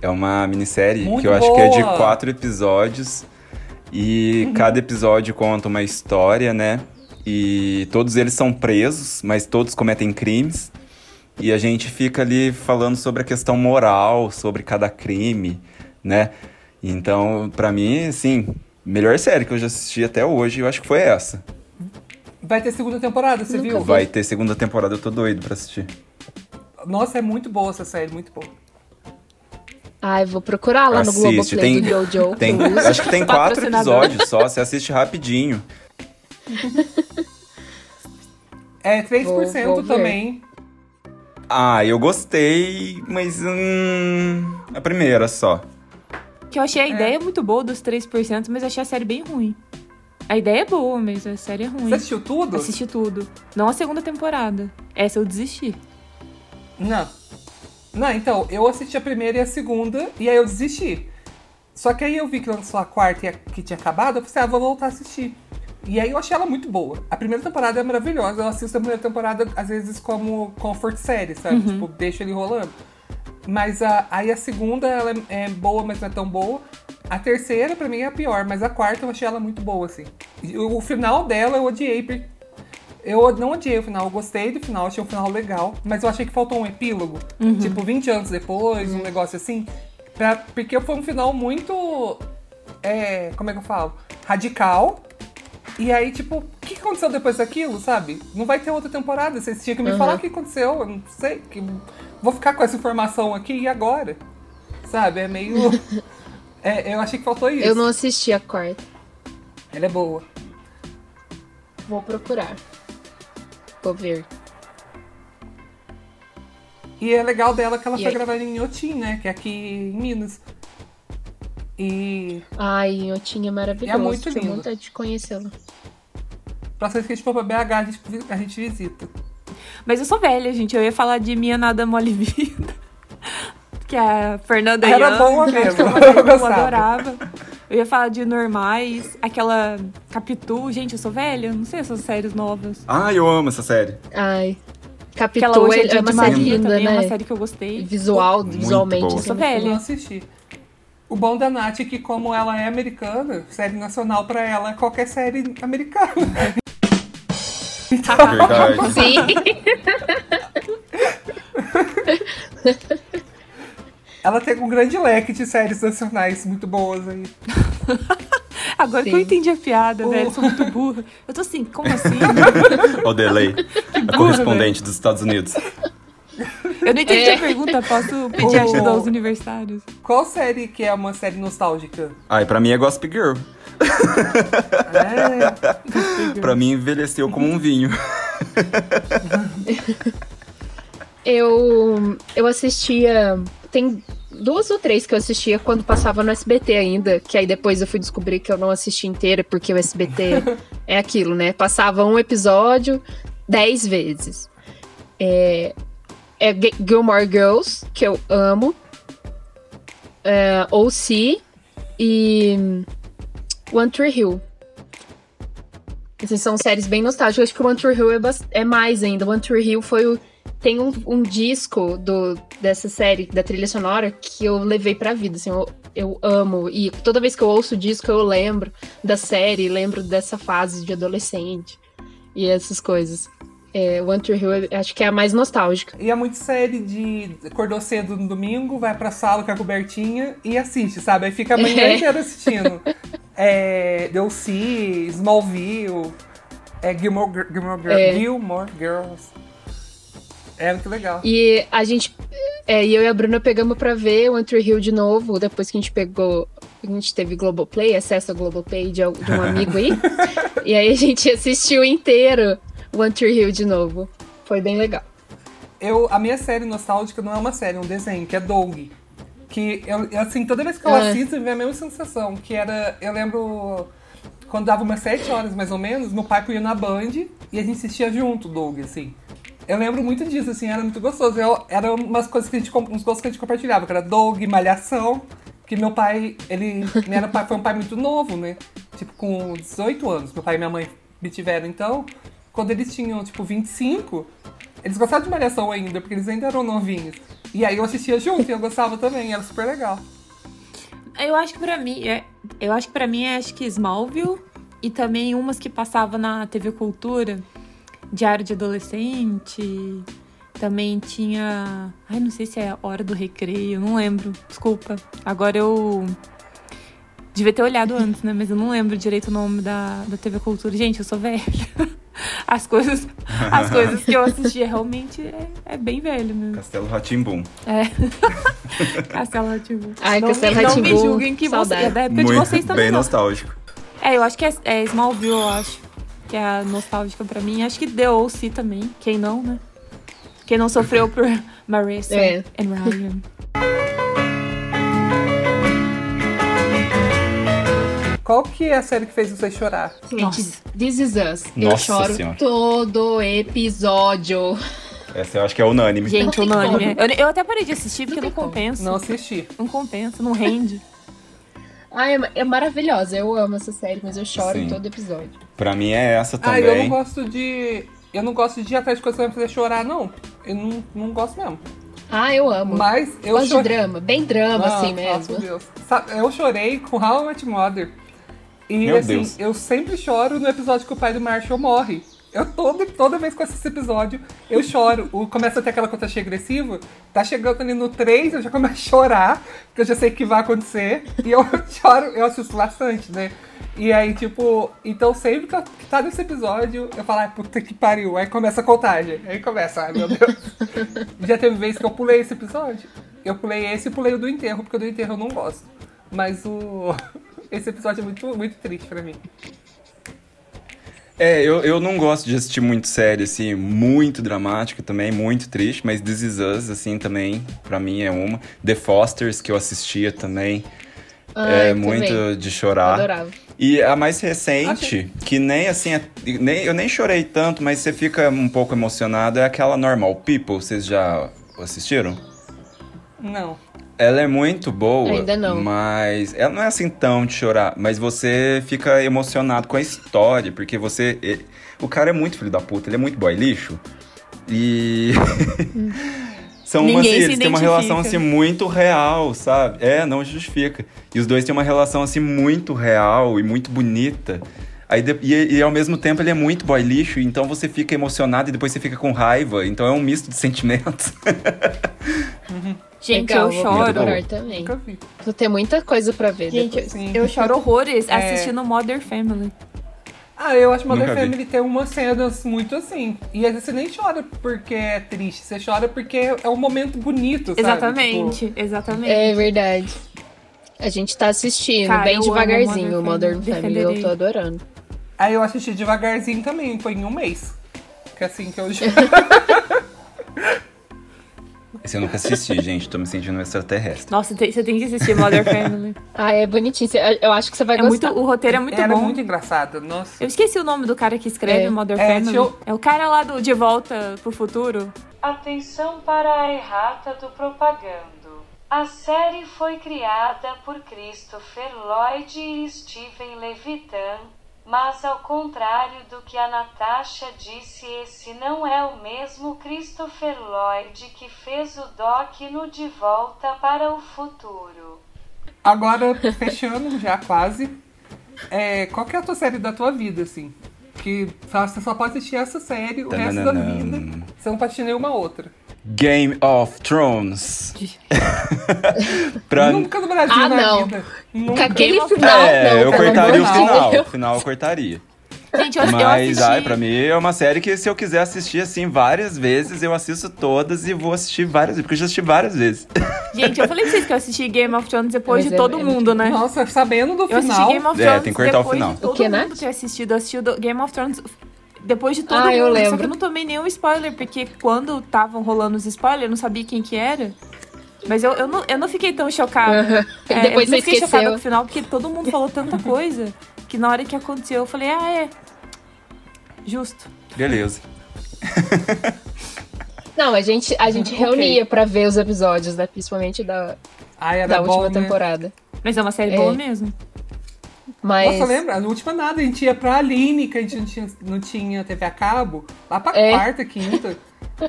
C: É uma minissérie
A: Muito
C: que eu acho que é de
A: boa!
C: quatro episódios. E
A: Uhum.
C: cada episódio conta uma história, né? E todos eles são presos, mas todos cometem crimes. E a gente fica ali falando sobre a questão moral, sobre cada crime, né? Então, pra mim, assim, melhor série que eu já assisti até hoje, eu acho que foi essa.
A: Vai ter segunda temporada, você
D: Nunca
A: viu?
D: vi.
C: Vai ter segunda temporada, eu tô doido pra assistir.
A: Nossa, é muito boa essa série, muito boa.
D: Ai, vou procurar lá no
C: Assiste,
D: Globoplay
C: tem-
D: do Jojo. [laughs]
C: Tem, acho que tem quatro episódios só, você assiste rapidinho. [laughs]
A: É 3%
D: Vou- vou ver.
A: também.
C: Ah, eu gostei, mas hum, a primeira só.
B: Que eu achei a ideia muito boa dos 3%, mas achei a série bem ruim. A ideia é boa, mas a série é ruim.
A: Você assistiu tudo?
B: Assisti tudo. Não a segunda temporada. Essa eu desisti.
A: Não. Não, então, eu assisti a primeira e a segunda, e aí eu desisti. Só que aí eu vi que lançou a quarta e a, que tinha acabado, eu pensei, ah, vou voltar a assistir. E aí eu achei ela muito boa. A primeira temporada é maravilhosa. Eu assisto a primeira temporada, às vezes, como comfort série, sabe? Tipo, deixa ele rolando. Mas a, aí a segunda, ela é, é boa, mas não é tão boa. A terceira, pra mim, é a pior. Mas a quarta, eu achei ela muito boa, assim. O, o final dela, eu odiei. porque- Eu não odiei o final. Eu gostei do final, achei um final legal. Mas eu achei que faltou um epílogo. Tipo, 20 anos depois, um negócio assim. Pra, porque foi um final muito... É, como é que eu falo? Radical. E aí, tipo, o que aconteceu depois daquilo, sabe? Não vai ter outra temporada. Vocês tinham que me falar o que aconteceu. Eu não sei. Que... Vou ficar com essa informação aqui e agora? Sabe? É meio. [laughs] É, eu achei que faltou isso.
D: Eu não assisti a quarta.
A: Ela é boa.
D: Vou procurar. Vou ver.
A: E é legal dela que ela
D: E
A: foi
D: aí?
A: gravada em Inhotim, né? Que é aqui em Minas. E
D: Ai, eu tinha maravilhoso.
A: É muito
D: Tenho
A: lindo.
D: vontade de conhecê-la.
A: próxima vez que a gente for pra BH, a gente, a gente visita.
B: Mas eu sou velha, gente. Eu ia falar de Minha Nada Mole Vida. [laughs] Que é a Fernanda
A: Era
B: Young,
A: boa [laughs] mesmo, eu
B: Eu adorava. Eu ia falar de Normais, aquela Capitu. Gente, eu sou velha, eu não sei essas séries novas.
C: Ah, eu amo essa série.
D: Ai.
B: Aquela
D: Capitu
B: hoje é,
D: é, é uma série linda,
B: também, é uma
D: né?
B: série que eu gostei.
D: Visual,
C: Muito
D: visualmente.
C: boa.
D: assim,
B: Sou
D: muito
B: velha.
A: Eu não assisti. O bom da Nath é que, como ela é americana, série nacional pra ela é qualquer série americana.
C: Verdade.
D: Sim.
A: Ela tem um grande leque de séries nacionais muito boas aí.
B: Agora que eu
D: Sim.
B: entendi a piada,
A: Oh.
B: velho. Eu sou muito burra. Eu tô assim, como assim?
C: o delay. A correspondente dos Estados Unidos.
B: Eu não entendi
D: É.
B: a pergunta. Posso pedir ajuda aos universitários?
A: Qual série que é uma série nostálgica?
C: Ai, pra mim é Gossip Girl.
A: É,
C: Pra mim envelheceu como um vinho.
D: Eu, eu assistia. Tem duas ou três que eu assistia quando passava no SBT ainda. Que aí depois eu fui descobrir que eu não assisti inteira, porque o SBT [laughs] é aquilo, né? Passava um episódio dez vezes. É, é Gilmore Girls, que eu amo. É, OC e One Tree Hill. Assim, são séries bem nostálgicas. Acho que One Tree Hill é, é mais ainda. One Tree Hill foi o. Tem um, um disco do, dessa série, da trilha sonora, que eu levei pra vida. Assim, eu, eu amo. E toda vez que eu ouço o disco, eu lembro da série, lembro dessa fase de adolescente. E essas coisas. É, One Tree Hill, acho que é a mais nostálgica.
A: E é muito série de acordou cedo no domingo, vai pra sala com a cobertinha e assiste, sabe? Aí fica a manhã
D: É.
A: inteira assistindo. [laughs] É, DLC, Smallville, é, Gilmore, Gilmore, Girl-
D: É.
A: Gilmore Girls. É muito legal.
D: E a gente. É, e eu e a Bruna pegamos pra ver One Tree Hill de novo, depois que a gente pegou. A gente teve Globoplay, acesso ao Globoplay de, de um amigo aí. [laughs] e aí a gente assistiu inteiro One Tree Hill de novo. Foi bem legal.
A: Eu, a minha série nostálgica não é uma série, é um desenho, que é Doug. Que eu, eu, assim, toda vez que eu
D: Ah.
A: assisto, vem a mesma sensação. Que era. Eu lembro. Quando dava umas 7 horas mais ou menos, meu pai ia na Band e a gente assistia junto, Doug, assim. Eu lembro muito disso, assim, era muito gostoso. Eu, era umas coisas que a gente, uns gostos que a gente compartilhava, que era Doug, Malhação, que meu pai, ele né, era, pai- foi um pai muito novo, né? Tipo, com 18 anos. Meu pai e minha mãe me tiveram, então, quando eles tinham, tipo, 25, eles gostavam de Malhação ainda, porque eles ainda eram novinhos. E aí eu assistia junto e eu gostava também, era super legal.
B: Eu acho que pra mim, é, eu acho que para mim é acho que Smallville e também umas que passava na TV Cultura, Diário de Adolescente. Também tinha, ai, não sei se é Hora do Recreio, não lembro. Desculpa. Agora eu devia ter olhado antes, né? Mas eu não lembro direito o nome da, da TV Cultura. Gente, eu sou velha. [laughs] [laughs] As coisas, as [laughs] coisas que eu assistia realmente é, é bem velho mesmo.
C: Castelo Ratimbum. [laughs]
B: Castelo Rá-Tim-Bum.
D: Ai,
B: não
D: Castelo
B: me, não me julguem que você, é da época de
C: Muito
B: vocês também.
C: bem
B: não.
C: nostálgico.
B: É, eu acho que é, é Smallville, eu acho. Que é a nostálgica pra mim. Acho que The O.C. também. Quem não, né? Quem não sofreu por Marissa
D: É.
B: and Ryan.
A: Qual que é a série que fez você chorar?
B: Nossa.
D: This Is Us. eu
C: Nossa
D: choro
C: Senhora.
D: todo episódio.
C: Essa eu acho que é unânime.
B: Gente, unânime. Eu, eu até parei de assistir porque
D: Não
B: não, compensa.
A: Não
B: Não.
A: assisti.
B: compensa, não rende. [laughs]
D: Ai, é, é maravilhosa. Eu amo essa série, mas eu choro
C: Sim.
D: em todo episódio.
C: Pra mim é essa
A: Ah,
C: também.
A: eu não gosto de. Eu não gosto de ir atrás de coisa que vai me fazer chorar, não. Eu não, não gosto mesmo.
D: Ah, eu amo.
A: Mas eu
D: Gosto de
A: chorei.
D: drama, bem drama,
A: Ah,
D: assim
A: nossa,
D: mesmo.
A: Deus. Sabe, Eu chorei com How I Met Mother. E
C: Meu
A: assim,
C: Deus.
A: eu sempre choro no episódio que o pai do Marshall morre. Eu todo, toda vez com esse episódio, eu choro. O, começa a ter aquela conta agressiva. Tá chegando ali no 3, eu já começo a chorar, porque eu já sei o que vai acontecer. E eu [laughs] choro, eu assisto bastante, né? E aí, tipo, então sempre que eu- que tá nesse episódio, eu falo, ai, puta que pariu. Aí começa a contagem. Aí começa, ai meu Deus. [laughs] Já teve vez que eu pulei esse episódio. Eu pulei esse e pulei o do enterro, porque o do enterro eu não gosto. Mas o. Esse episódio é muito, muito triste pra mim.
C: É, eu, eu não gosto de assistir muito série, assim, muito dramática também, muito triste, mas This Is Us, assim, também, pra mim é uma. The Fosters, que eu assistia também,
D: Ai,
C: é
D: também.
C: muito de chorar.
D: Adorava.
C: E a mais recente, que nem assim, é- nem, eu nem chorei tanto, mas você fica um pouco emocionado, é aquela Normal People, vocês já assistiram?
A: Não.
C: Ela é muito boa,
D: Ainda não.
C: mas ela não é assim tão de chorar, mas você fica emocionado com a história, porque você. e- O cara é muito filho da puta, ele é muito boy lixo. E. [laughs] São umas,
B: Ninguém se
C: eles têm uma relação assim muito real, sabe? É, não justifica. E os dois têm uma relação assim muito real e muito bonita. Aí e, e ao mesmo tempo ele é muito boy lixo, então você fica emocionado e depois você fica com raiva. Então é um misto de sentimentos. [laughs]
B: Gente,
D: Legal,
B: eu choro.
D: procurar também.
A: Nunca vi.
D: Vou ter muita coisa pra ver
B: Gente,
D: depois.
B: Eu choro horrores
A: É.
B: assistindo Modern Family.
A: Ah, eu acho que Mother
C: Nunca vi.
A: Family tem umas cenas muito assim. E às vezes você nem chora porque é triste, você chora porque é um momento bonito, sabe?
B: Exatamente,
A: Tipo,
B: exatamente.
D: É verdade. A gente tá assistindo
B: Cara,
D: bem
B: eu
D: devagarzinho o
B: Modern
D: Modern
B: Family,
D: Family, eu tô adorando.
A: aí eu assisti devagarzinho também, foi em um mês. Que é assim que eu [laughs] [laughs]
C: Esse eu nunca assisti, gente. Tô me sentindo um extraterrestre.
B: Nossa, tem- você tem que assistir Modern Family.
D: Ah, é bonitinho. Eu acho que você vai
B: É muito,
D: gostar.
B: o roteiro é muito
A: Era
B: bom.
A: muito engraçado, nossa.
B: Eu esqueci o nome do cara que escreve
D: É.
B: Modern
A: É,
B: Family.
A: deixa eu-
B: É o cara lá do De Volta pro Futuro.
E: Atenção para a errata do propagando. A série foi criada por Christopher Lloyd e Steven Levitan, mas ao contrário do que a Natasha disse, esse não é o mesmo Christopher Lloyd que fez o Doc no De Volta para o Futuro.
A: Agora, fechando [laughs] já quase. É, qual que é a tua série da tua vida, assim? Que você só pode assistir essa série o resto da vida. Você não pode assistir nenhuma outra.
C: Game of Thrones. [laughs] pra...
A: Nunca no Brasil
D: Ah,
A: na
D: não.
A: vida. Nunca.
D: aquele
B: of
D: final,
C: É,
D: não,
C: eu cortaria o final. O final eu cortaria.
B: Gente, eu, eu
C: Mas,
B: assisti...
C: ai, pra mim é uma série que se eu quiser assistir assim várias vezes, eu assisto todas e vou assistir várias vezes, porque eu já assisti várias vezes. [laughs]
B: Gente, eu falei pra vocês que eu assisti Game of Thrones depois
D: Mas
B: de
D: é-
B: todo
D: é
B: mundo, né?
A: Nossa, sabendo do
B: Eu assisti
A: final.
B: Game of
C: É,
B: Thrones
C: tem que cortar o final.
B: de todo
D: O que,
B: mundo
D: Nath?
B: ter assistido. Eu assisti Game of Thrones depois de todo
D: Ah,
B: mundo.
D: eu
B: Só
D: lembro.
B: que eu não tomei nenhum spoiler, porque quando estavam rolando os spoilers, eu não sabia quem que era. Mas eu, eu, não, eu não fiquei tão chocada. [laughs] É,
D: Depois
B: eu não fiquei chocada
D: esqueceu.
B: com o final, porque todo mundo falou tanta coisa que na hora que aconteceu eu falei, ah, é. Justo.
C: Beleza. [laughs]
D: Não, a gente, a gente
A: Ok.
D: reunia pra ver os episódios, né? Principalmente da,
A: Ai, era
D: da
A: bom,
D: última
A: né?
D: temporada.
B: Mas é uma série
D: É.
B: boa mesmo.
D: Mas.
A: Nossa, lembra? Na última nada, a gente ia pra Aline, que a gente não tinha, não tinha TV a cabo, lá pra
D: É.
A: quarta, quinta.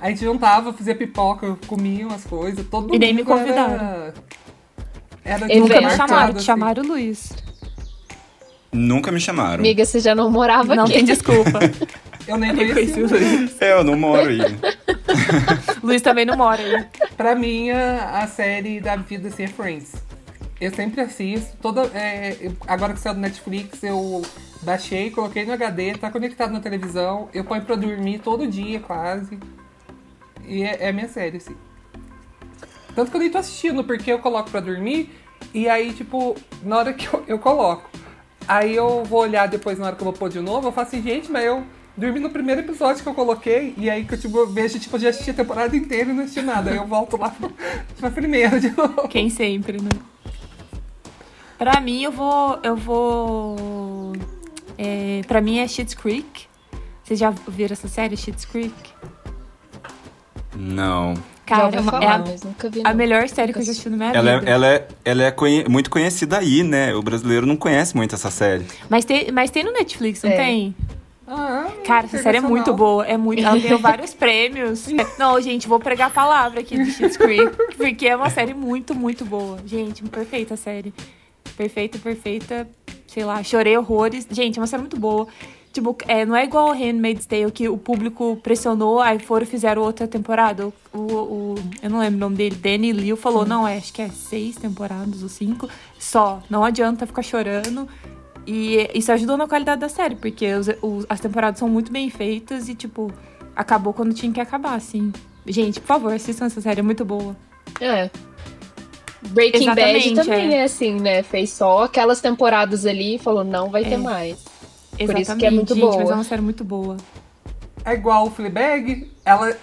A: A gente juntava, fazia pipoca, comia umas coisas, todo
B: E nem me convidaram.
A: Era, era.
B: Nunca me chamaram,
A: assim.
B: chamaram o Luiz.
C: Nunca me chamaram.
D: Amiga, você já não morava
B: Não
D: aqui.
B: tem desculpa. [laughs]
A: Eu nem
B: Eu nem conheci
A: conhecia.
B: o Luiz.
C: É, eu não moro aí. [laughs]
B: Luiz também não mora aí.
A: Pra mim, a, a série da vida assim, é Friends. Eu sempre assisto. Toda, é, agora que saiu do Netflix, eu baixei, coloquei no HD, tá conectado na televisão. Eu ponho pra dormir todo dia, quase. E é, é minha série, assim. Tanto que eu nem tô assistindo, porque eu coloco pra dormir. E aí, tipo, na hora que eu, eu coloco. Aí eu vou olhar depois, na hora que eu vou pôr de novo, eu falo assim, gente, mas eu dormi no primeiro episódio que eu coloquei. E aí que eu tipo, vejo, tipo, já assisti a temporada inteira e não assisti nada. Aí eu volto lá pra, [laughs] pra primeira de novo.
B: Quem sempre, né? Pra mim, eu vou. Eu vou. É, pra mim é Schitt's Creek. Vocês já viram essa série, Schitt's Creek?
C: Não.
B: Cara, é a-
D: falar,
B: é a,
D: mas nunca vi.
B: a melhor série que eu já assisti na minha
C: Ela
B: vida.
C: é, ela é, ela é conhe- muito conhecida aí, né? O brasileiro não conhece muito essa série.
B: Mas, tem, mas tem no Netflix, não
D: É.
B: tem?
A: Ah,
B: Cara, essa série é muito boa. É muito. Ela ganhou vários [laughs] prêmios. Não, gente, vou pregar a palavra aqui de Schitt's Creek. Porque é uma série muito, muito boa. Gente, perfeita a série. Perfeita, perfeita. Sei lá, chorei horrores. Gente, é uma série muito boa. Tipo, é, não é igual ao Handmaid's Tale, que o público pressionou, aí foram fizeram outra temporada. O, o, o- eu não lembro o nome dele, Danny Liu, falou, não, é, acho que é seis temporadas ou cinco, só. Não adianta ficar chorando. E isso ajudou na qualidade da série, porque os- os- as temporadas são muito bem feitas e, tipo, acabou quando tinha que acabar, assim. Gente, por favor, assistam essa série, é muito boa.
D: É. Breaking Bad
B: Exatamente,
D: também
B: é.
D: é. assim, né? Fez só aquelas temporadas ali e falou, não vai ter
B: É.
D: mais. Por
B: Exatamente,
D: isso que é muito
B: gente, mas
D: boa.
B: é uma série muito boa.
A: É igual o Fleabag, ela,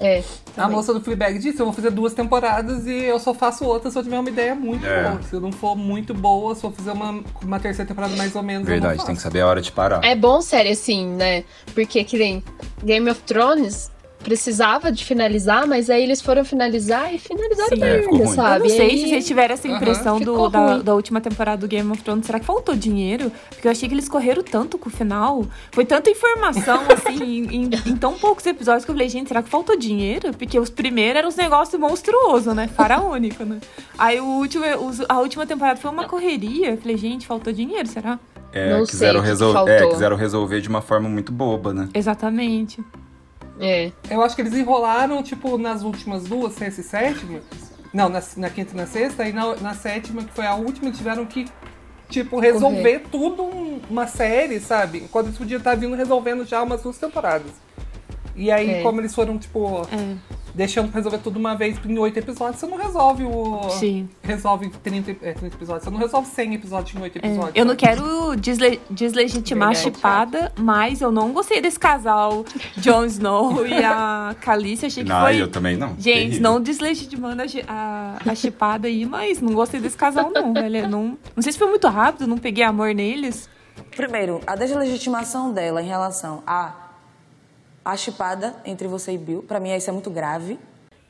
D: É.
A: a moça do Fleabag disse, eu vou fazer duas temporadas e eu só faço outra se eu tiver uma ideia muito
C: É.
A: boa. Se eu não for muito boa, se eu fizer uma, uma terceira temporada mais ou menos, eu
C: Verdade, tem que saber a hora de parar.
D: É bom série assim, né? Porque que nem Game of Thrones precisava de finalizar, mas aí eles foram finalizar e finalizaram
B: Sim.
C: É,
D: merda,
C: ruim.
D: sabe?
B: Eu não sei
D: E
B: se
D: aí-
B: vocês tiveram essa impressão do- da, da última temporada do Game of Thrones. Será que faltou dinheiro? Porque eu achei que eles correram tanto com o final. Foi tanta informação, [laughs] assim, em, em- em tão poucos episódios que eu falei, gente, será que faltou dinheiro? Porque os primeiros eram uns negócios monstruosos, né? Faraônico, né? Aí o último, a última temporada foi uma correria. Eu falei, gente, faltou dinheiro, será?
C: É,
D: Não
C: quiseram,
D: sei o que
C: resol-
D: faltou.
C: é, quiseram resolver de uma forma muito boba, né?
B: Exatamente.
D: É.
A: Eu acho que eles enrolaram, tipo, nas últimas duas, sexta e sétima. Não, na, na quinta e na sexta, e na, na sétima, que foi a última, tiveram que, tipo, resolver tudo um- uma série, sabe? Quando eles podiam estar vindo resolvendo já umas duas temporadas. E aí,
D: É.
A: como eles foram, tipo,
B: É,
A: deixando pra resolver tudo uma vez em oito episódios, você não resolve o.
B: sim.
A: Resolve 30, é, 30 episódios. Você não resolve 100 episódios em oito
B: É,
A: episódios.
B: eu não quero desle- deslegitimar a chipada, mas eu não gostei desse casal Jon Snow [laughs] e a Khaleesi. Achei que
C: Não,
B: foi...
C: eu também não.
B: Gente,
C: Terrível.
B: não deslegitimando a, chi- a, a chipada aí, mas não gostei desse casal não, [laughs] velho. Não, não sei se foi muito rápido, não peguei amor neles.
F: Primeiro, a deslegitimação dela em relação à a chipada entre você e Bill, pra mim isso é muito grave.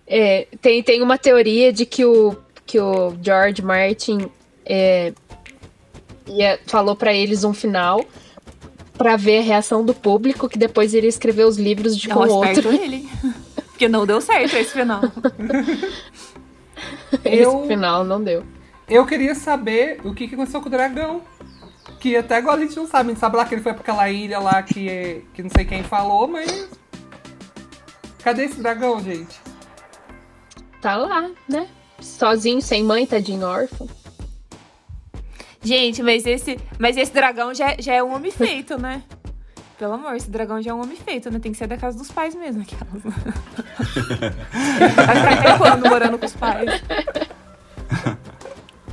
D: É, tem, tem uma teoria de que o, que o George Martin é, ia- falou pra eles um final pra ver a reação do público, que depois iria escrever os livros de com
B: um
D: o outro.
B: esperto ele. [laughs] Porque não deu certo esse final. [laughs]
A: Eu-
D: Esse final não deu.
A: Eu queria saber o que, que aconteceu com o dragão. Que até agora a gente não sabe. A gente sabe lá que ele foi pra aquela ilha lá que, que não sei quem falou, mas. Cadê esse dragão, gente?
D: Tá lá, né? Sozinho, sem mãe, tadinho órfão.
B: Gente, mas esse, mas esse dragão já, já é um homem feito, né? Pelo amor, esse dragão já é um homem feito, né? Tem que ser da casa dos pais mesmo, aquelas. Vai ficar até quando morando com os pais?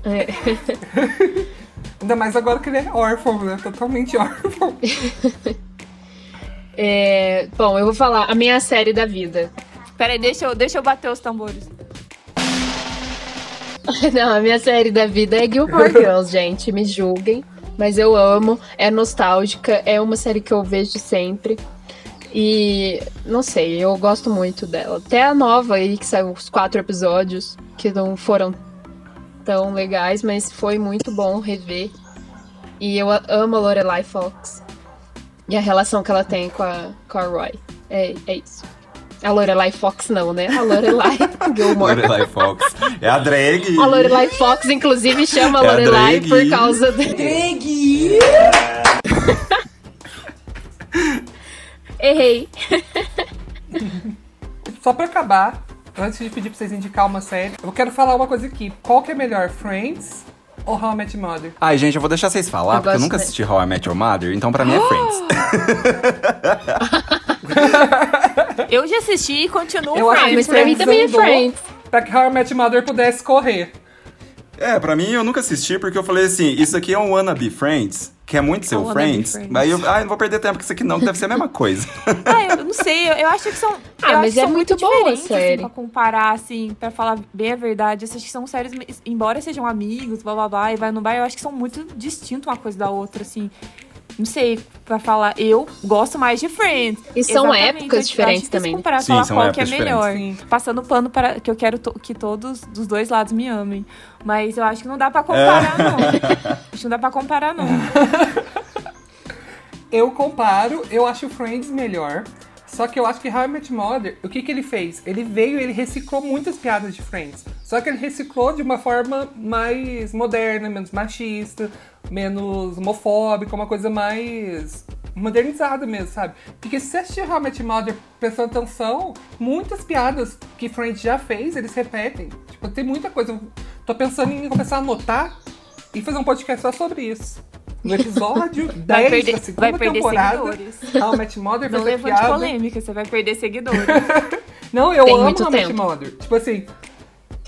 B: [laughs]
A: Ainda mais agora que ele é órfão, né? Totalmente órfão. [laughs]
D: É, bom, eu vou falar a minha série da vida.
B: Peraí, deixa eu, deixa eu bater os tambores. [laughs]
D: Não, a minha série da vida é Gilmore Girls, [laughs] gente. Me julguem. Mas eu amo. É nostálgica. É uma série que eu vejo sempre. E não sei, eu gosto muito dela. Até a nova aí, que saiu os quatro episódios, que não foram tão legais, mas foi muito bom rever. E eu a- amo a Lorelai Fox. E a relação que ela tem com a, com a Roy. É, é isso. A Lorelai Fox não, né? A Lorelai [laughs] Gilmore.
C: Lorelai Fox. É a drag.
D: A Lorelai Fox, inclusive, chama a
C: É a
D: Lorelai
C: drag.
D: por causa do. [laughs] Errei.
A: Só pra acabar, antes de pedir pra vocês indicar uma série, eu quero falar uma coisa aqui. Qual que é melhor, Friends ou How I Met Your Mother?
C: Ai, gente, eu vou deixar vocês falar,
D: Eu
C: porque eu nunca
D: de-
C: assisti How I Met Your Mother, então pra mim é [gasps] Friends. [laughs]
B: Eu já assisti e continuo
A: Eu que
D: mas pra mim também é Friends.
A: Pra que How I Met Your Mother pudesse correr.
C: É, pra mim eu nunca assisti porque eu falei assim, isso aqui é um wannabe Friends, que é muito seu
B: um wannabe
C: Friends.
B: Friends.
C: Aí eu, ah, eu não vou perder tempo com isso aqui não, que deve ser a mesma coisa.
B: Ah, [laughs] eu não sei, eu, eu acho que são.
D: Ah,
B: eu
D: mas
B: acho que
D: é
B: são
D: muito boa a
B: diferentes,
D: série.
B: Assim, pra comparar, assim, pra falar bem a verdade. Acho que são séries, embora sejam amigos, blá blá blá, e vai no bar, eu acho que são muito distintos uma coisa da outra, assim. Não sei, pra falar, eu gosto mais de Friends.
D: E são
B: Exatamente,
D: épocas
B: eu acho
D: diferentes também.
B: comparar,
C: Sim,
B: falar
C: são
B: qual que é melhor.
A: diferentes.
B: Passando pano para que eu quero to- que todos dos dois lados me amem. Mas eu acho que não dá pra comparar,
C: É.
B: não. [laughs] Acho que não dá pra comparar, não. [laughs]
A: Eu comparo, eu acho Friends melhor. Só que eu acho que How I Met Mother, o que, que ele fez? Ele veio ele reciclou muitas piadas de Friends. Só que ele reciclou de uma forma mais moderna, menos machista, menos homofóbica, uma coisa mais modernizada mesmo, sabe? Porque se você assistir How I Met Mother prestando atenção, muitas piadas que Friends já fez, eles repetem. Tipo, tem muita coisa. Eu tô pensando em começar a anotar e fazer um podcast só sobre isso. No episódio 10
B: Vai perder-
A: da segunda
B: vai perder
A: temporada,
B: seguidores.
A: How Met Mother
B: Não levante polêmica, você vai perder seguidores. [laughs]
A: Não, eu
D: Tem
A: amo How Met
D: tempo.
A: Mother. Tipo assim,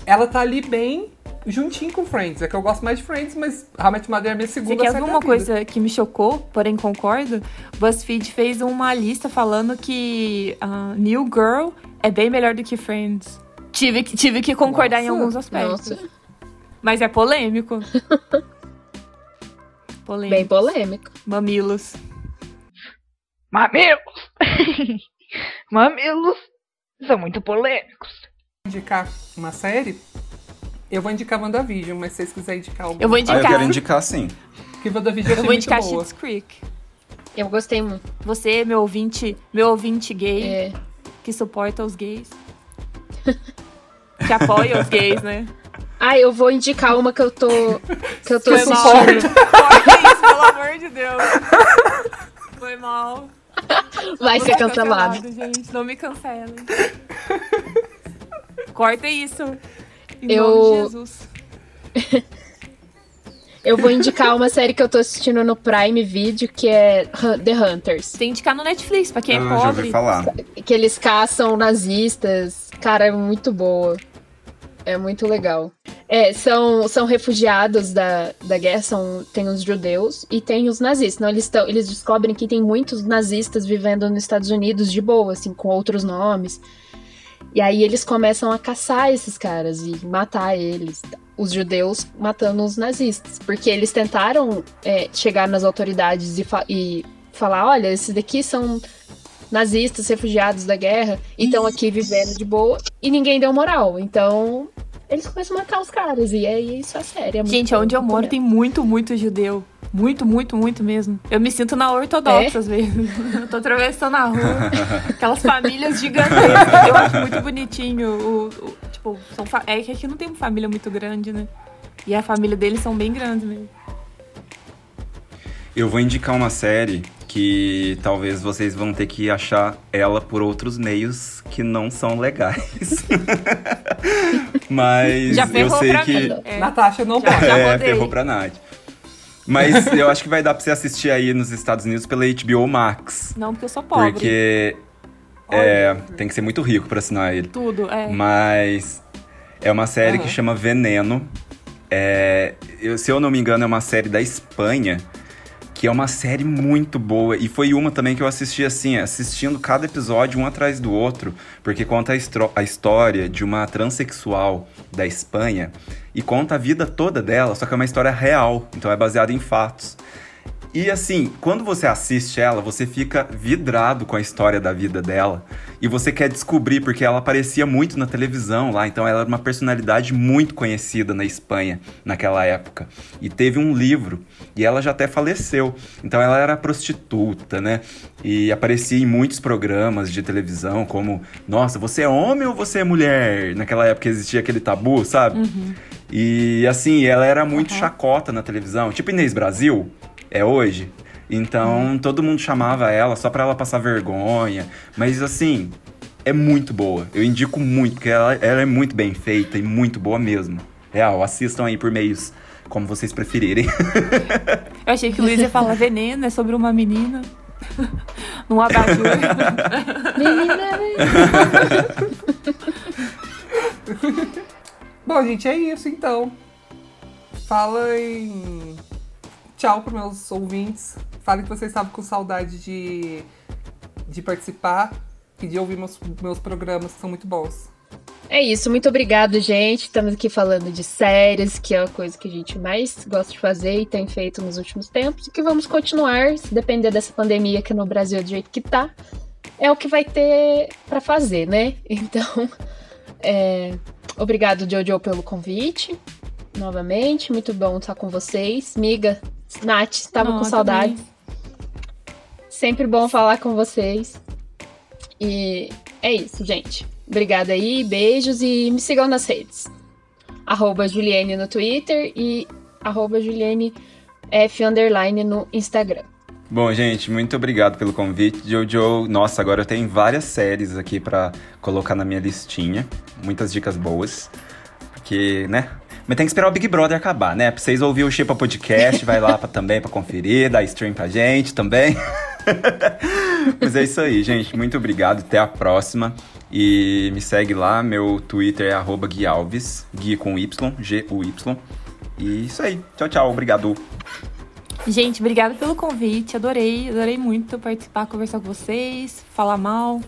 A: ela tá ali bem juntinho com Friends. É que eu gosto mais de Friends, mas Met Mother é a minha
B: Você
A: segunda
B: quer
A: série
B: ver
A: da
B: uma coisa que me chocou, porém concordo? BuzzFeed fez uma lista falando que ah, New Girl é bem melhor do que Friends. Tive, que- tive que concordar em
A: Nossa,
B: alguns aspectos.
D: Nossa,
B: Mas é polêmico. [laughs] polêmico.
D: bem polêmico.
B: Mamilos.
G: Mamilos! [laughs] Mamilos são muito polêmicos.
A: indicar uma série, eu vou indicar WandaVision, mas se vocês quiserem indicar alguma
B: Eu vou
C: Ah,
B: indicar.
C: eu quero indicar sim.
A: que WandaVision eu
B: vou
A: muito
B: indicar
A: boa.
B: Schitt's Creek.
D: Eu gostei muito.
B: Você, meu ouvinte, meu ouvinte gay,
D: É,
B: que suporta os gays. [laughs] que apoia os gays, né?
D: Ah, eu vou indicar uma que eu tô. Que eu tô
B: Foi mal.
D: assistindo.
B: Corta isso, pelo amor de Deus. Foi mal.
D: Vai ser cancelado.
B: gente. Não me cancelem. Corta isso. Em
D: Eu-
B: nome de Jesus. [laughs]
D: Eu vou indicar uma série que eu tô assistindo no Prime Video, que é The Hunters.
B: Tem que indicar no Netflix, pra quem é
C: ah, já ouvi
B: pobre.
C: falar.
D: Que eles caçam nazistas. Cara, é muito boa. É muito legal. É, são, são refugiados da, da guerra, são, tem os judeus e tem os nazistas. Então, eles, tão, eles descobrem que tem muitos nazistas vivendo nos Estados Unidos de boa, assim, com outros nomes. E aí eles começam a caçar esses caras e matar eles. Os judeus matando os nazistas. Porque eles tentaram é, chegar nas autoridades e, fa- e falar: olha, esses daqui são nazistas, refugiados da guerra, e estão aqui vivendo de boa, e ninguém deu moral. Então, eles começam a matar os caras, e é isso a série. É muito
B: Gente, onde eu moro tem muito, muito judeu. Muito, muito, muito mesmo. Eu me sinto na ortodoxa
D: É?
B: às vezes. Eu [laughs] tô atravessando a rua. [laughs] Aquelas famílias gigantescas. Eu acho muito bonitinho. O, o- tipo, são fa- é que aqui não tem uma família muito grande, né? E a família deles são bem grandes mesmo.
C: Eu vou indicar uma série que talvez vocês vão ter que achar ela por outros meios que não são legais. [laughs] Mas
B: Já
C: eu
B: ferrou
C: sei
B: pra
C: que.
B: mim. É.
A: Natasha não
B: Já-
A: pode.
B: já
C: é, ferrou pra Nath. Mas eu acho que vai dar pra você assistir aí nos Estados Unidos pela HBO Max.
B: Não, porque eu sou pobre.
C: Porque é, tem que ser muito rico pra assinar ele.
B: Tudo, é.
C: Mas é uma série
A: Aham.
C: que chama Veneno. É, eu- se eu não me engano, é uma série da Espanha. Que é uma série muito boa. E foi uma também que eu assisti assim, assistindo cada episódio um atrás do outro. Porque conta a, a história de uma transexual da Espanha. E conta a vida toda dela, só que é uma história real. Então é baseada em fatos. E assim, quando você assiste ela, você fica vidrado com a história da vida dela. E você quer descobrir, porque ela aparecia muito na televisão lá, então ela era uma personalidade muito conhecida na Espanha naquela época. E teve um livro, e ela já até faleceu. Então ela era prostituta, né? E aparecia em muitos programas de televisão, como, nossa, você é homem ou você é mulher? Naquela época existia aquele tabu, sabe? E assim, ela era muito chacota na televisão, tipo Inês Brasil é hoje. Então todo mundo chamava ela só pra ela passar vergonha. Mas assim, é muito boa. Eu indico muito, porque ela, ela é muito bem feita e muito boa mesmo. Real, assistam aí por meios como vocês preferirem. [laughs]
B: Eu achei que o Luiz ia falar veneno, é sobre uma menina. [laughs] Num abajur. [laughs]
D: Menina,
A: Bom, gente, é isso então. Fala em tchau para meus ouvintes. Falem que vocês estavam com saudade de, de participar e de ouvir meus, meus programas, que são muito bons.
D: É isso, muito obrigado, gente. Estamos aqui falando de séries, que é a coisa que a gente mais gosta de fazer e tem feito nos últimos tempos, e que vamos continuar, se depender dessa pandemia aqui no Brasil do jeito que tá, é o que vai ter pra fazer, né? [laughs] Então, é, obrigado, Jojo, pelo convite. Novamente, muito bom estar com vocês. Miga, Nath, estava com
B: eu
D: saudades. Sempre bom falar com vocês. E é isso, gente. Obrigada aí, beijos e me sigam nas redes. Arroba Juliane no Twitter e arroba Juliane F underline no Instagram.
C: Bom, gente, muito obrigado pelo convite, Jojo. Nossa, agora eu tenho várias séries aqui pra colocar na minha listinha. Muitas dicas boas. Porque, né? Mas tem que esperar o Big Brother acabar, né? Pra vocês ouvirem o Chipa Podcast, vai lá pra, também pra conferir, dar stream pra gente também. [laughs] Mas é isso aí, gente. Muito obrigado. Até a próxima. E me segue lá. Meu Twitter é arroba Gui Alves. Gui com Y, G-U-Y. E isso aí. Tchau, tchau. Obrigado.
B: Gente, obrigada pelo convite. Adorei, adorei muito participar, conversar com vocês, falar mal,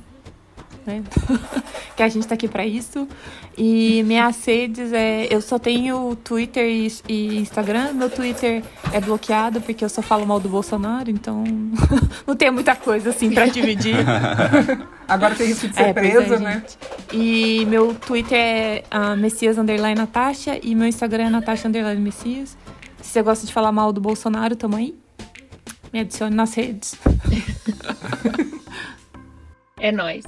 B: né? [laughs] que a gente tá aqui pra isso. E minhas redes é. Eu só tenho Twitter e, e Instagram. Meu Twitter é bloqueado porque eu só falo mal do Bolsonaro, então [laughs] não tem muita coisa assim pra dividir. [laughs]
A: Agora tem risco de ser
B: É, é,
A: né?
B: gente. E meu Twitter é ah, Messias Underline Natasha e meu Instagram é Natasha Underline Messias. Se você gosta de falar mal do Bolsonaro, tamo aí. Me adicione nas redes.
D: É nóis.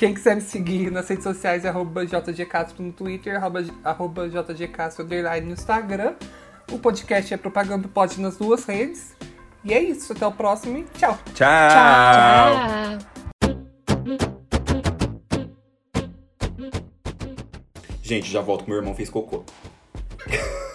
A: Quem quiser me seguir nas redes sociais é arroba JGCastro no Twitter, arroba, arroba JGCastro underline no Instagram. O podcast é Propagando Pod nas duas redes. E é isso. Até o próximo e tchau.
C: Tchau.
D: Tchau.
C: Gente, já volto que meu irmão fez cocô. [laughs]